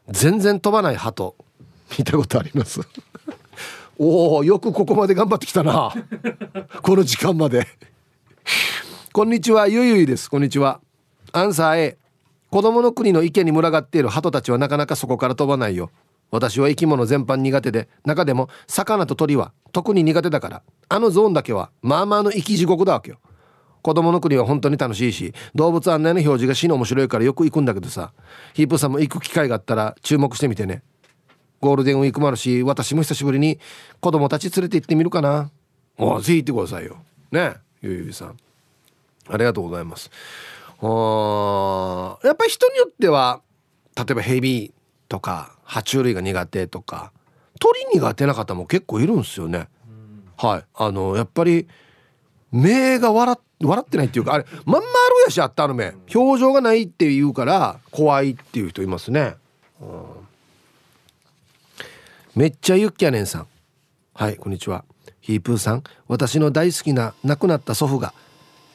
Speaker 1: 全然飛ばない鳩見たことあります。[LAUGHS] おおよくここまで頑張ってきたな。この時間まで。こんにちはゆいゆいです。こんにちは。アンサー A 子供の国の池に群がっている鳩たちはなかなかそこから飛ばないよ。私は生き物全般苦手で中でも魚と鳥は特に苦手だから。あのゾーンだけはまあまあの生き地獄だわけよ。子供の国は本当に楽しいし動物案内の表示が死の面白いからよく行くんだけどさ。ヒープさんも行く機会があったら注目してみてね。ゴールデンウィークもあるし私も久しぶりに子供たち連れて行ってみるかな。おぜひ行ってくださいよ。ねゆうゆうさん。ありがとうございます。やっぱり人によっては例えばヘビとか爬虫類が苦手とか鳥苦手な方も結構いるんですよね。はい。あのやっぱり目が笑笑ってないっていうかあれまんまあるやしあったの目。表情がないって言うから怖いっていう人いますね。うん、めっちゃユッキャネンさん。はいこんにちは。ヒープーさん。私の大好きな亡くなった祖父が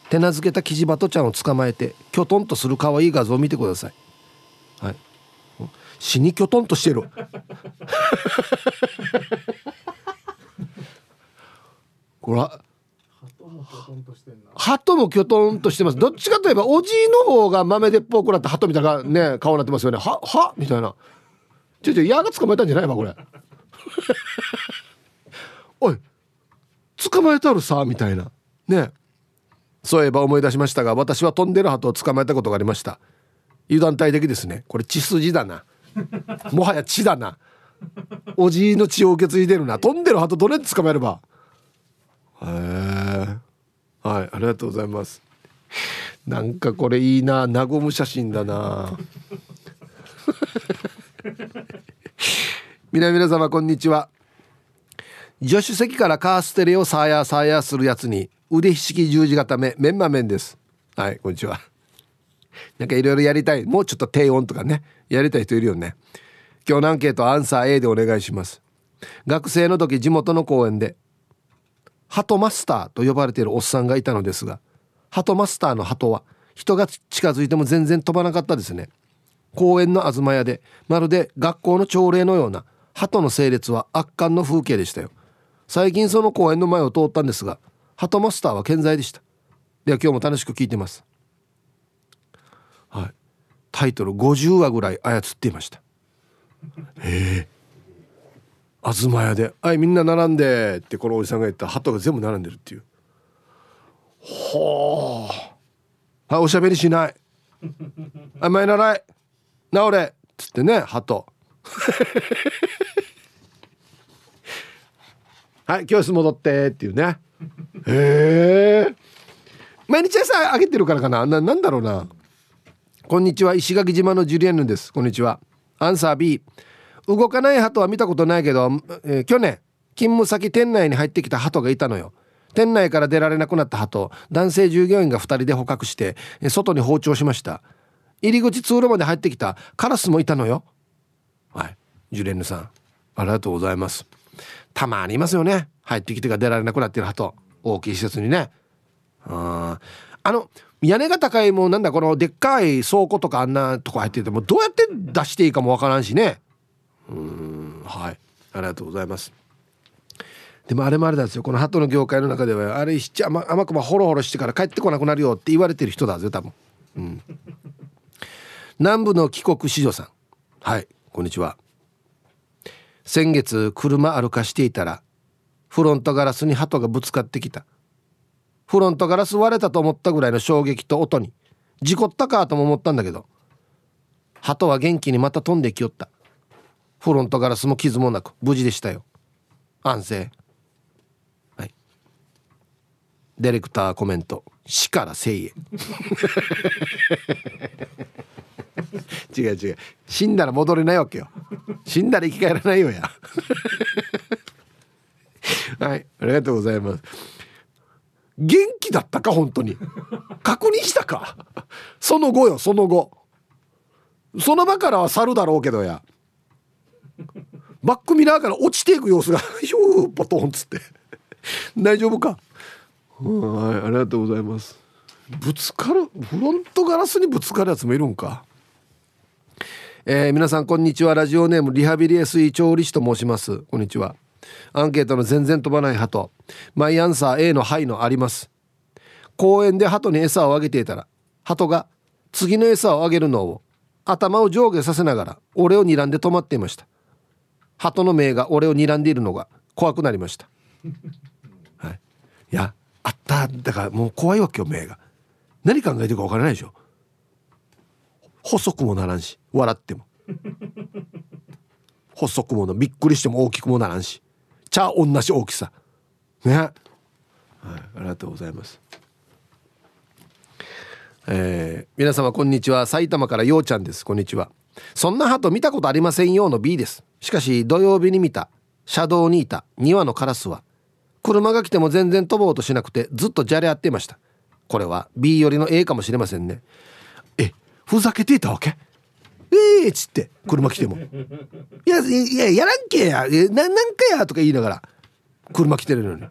Speaker 1: 手なずけたキジバトちゃんを捕まえてきょとんとする可愛い画像を見てください。はい。死にきょとんとしてる。[LAUGHS] これ鳩もきょとんとしてます。どっちかといえばおじいの方が豆でっぽくなって鳩みたいなね顔になってますよね。はは？みたいな。ちょちょ矢が捕まえたんじゃないわこれ。[LAUGHS] おい捕まえたるさみたいな。ね。そういえば思い出しましたが私は飛んでる鳩を捕まえたことがありました。油断大敵ですね。これ血筋だな [LAUGHS] もはや血だな。おじいの血を受け継いでるな。飛んでる鳩どれ捕まえれば。へえ。はいありがとうございます。なんかこれいいな。和む写真だな。[LAUGHS] 皆皆様こんにちは。助手席からカーステレをサーヤーサーヤーするやつに腕ひしき十字固めメンマメンです。はいこんにちは。なんかいろいろやりたい。もうちょっと低音とかね。やりたい人いるよね。今日のアンケートアンサー A でお願いします。学生の時地元の公園でハトマスターと呼ばれているおっさんがいたのですがハトマスターの鳩は人が近づいても全然飛ばなかったですね。公園の東屋でまるで学校の朝礼のような鳩の整列は圧巻の風景でしたよ。最近その公園の前を通ったんですが鳩マスターは健在でした。では今日も楽しく聞いてます。タイトル50話ぐらい操っていました。へえ。東屋で「はいみんな並んで」ってこのおじさんが言った鳩が全部並んでるっていう。ほうはいおしゃべりしない。あ前習い。治れ。っつってね鳩 [LAUGHS] はい教室戻ってっていうね。へえ。毎日朝あげてるからかな。ななんだろうなこんにちは。石垣島のジュリエンヌです。こんにちは。アンサー B 動かない鳩は見たことないけど、えー、去年勤務先店内に入ってきた鳩がいたのよ。店内から出られなくなった鳩。男性従業員が2人で捕獲して外に放鳥しました。入り口通路まで入ってきた。カラスもいたのよ。はい。ジュレンヌさんありがとうございます。たまにいますよね。入ってきてが出られなくなってる鳩。大きい施設にね。ああの屋根が高いもうなんだこのでっかい倉庫とかあんなとこ入っててもどうやって出していいかもわからんしね。うんはい。ありがとうございます。でもあれもあれなんですよ。この鳩の業界の中ではあれしちゃ甘甘くまホロホロしてから帰ってこなくなるよって言われてる人だぜ多分。うん。南部の帰国子女さん。はい。こんにちは。先月車歩かしていたらフロントガラスに鳩がぶつかってきた。フロントガラス割れたと思ったぐらいの衝撃と音に事故ったかとも思ったんだけど鳩は元気にまた飛んできよった。フロントガラスも傷もなく無事でしたよ。安静。はい。ディレクターコメント。死から生へ。違う違う。死んだら戻れないわけよ。死んだら生き返らないよや。はい。ありがとうございます。元気だったか本当に。確認したか。その後よその後。その場からは去るだろうけどや。バックミラーから落ちていく様子が [LAUGHS] ヒューポトンっつって。大丈夫か？はいありがとうございます。ぶつかるフロントガラスにぶつかるやつもいるんか。えー、皆さんこんにちは。ラジオネームリハビリ SE 調理師と申します。こんにちは。アンケートの全然飛ばない鳩。マイアンサー A の「はい」のあります。公園で鳩に餌をあげていたら鳩が次の餌をあげるのを頭を上下させながら俺を睨んで止まっていました。鳩の目が俺を睨んでいるのが怖くなりました。[LAUGHS] はい。いやあった。だからもう怖いわけよ目が。何考えてるか分からないでしょ。細くもならんし笑っても。細くもなびっくりしても大きくもならんし。ちゃ同じ大きさ。ね。はいありがとうございます。えー、皆様こんにちは。埼玉からようちゃんです。こんにちは。そんな鳩見たことありませんよの B です。しかし土曜日に見た。車道にいた。2羽のカラスは。車が来ても全然飛ぼうとしなくてずっとじゃれ合っていました。これは B よりの A かもしれませんね。えふざけていたわけ？ええー、っつって車来ても「いやいややらんけや。ななんかや」とか言いながら車来てるのに。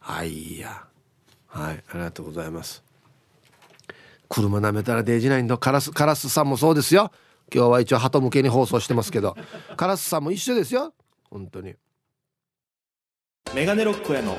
Speaker 1: はいや。はいありがとうございます。車舐めたらデージないんだ。カラスカラスさんもそうですよ。今日は一応鳩向けに放送してますけど。カラスさんも一緒ですよ。本当に。
Speaker 2: メガネロックへの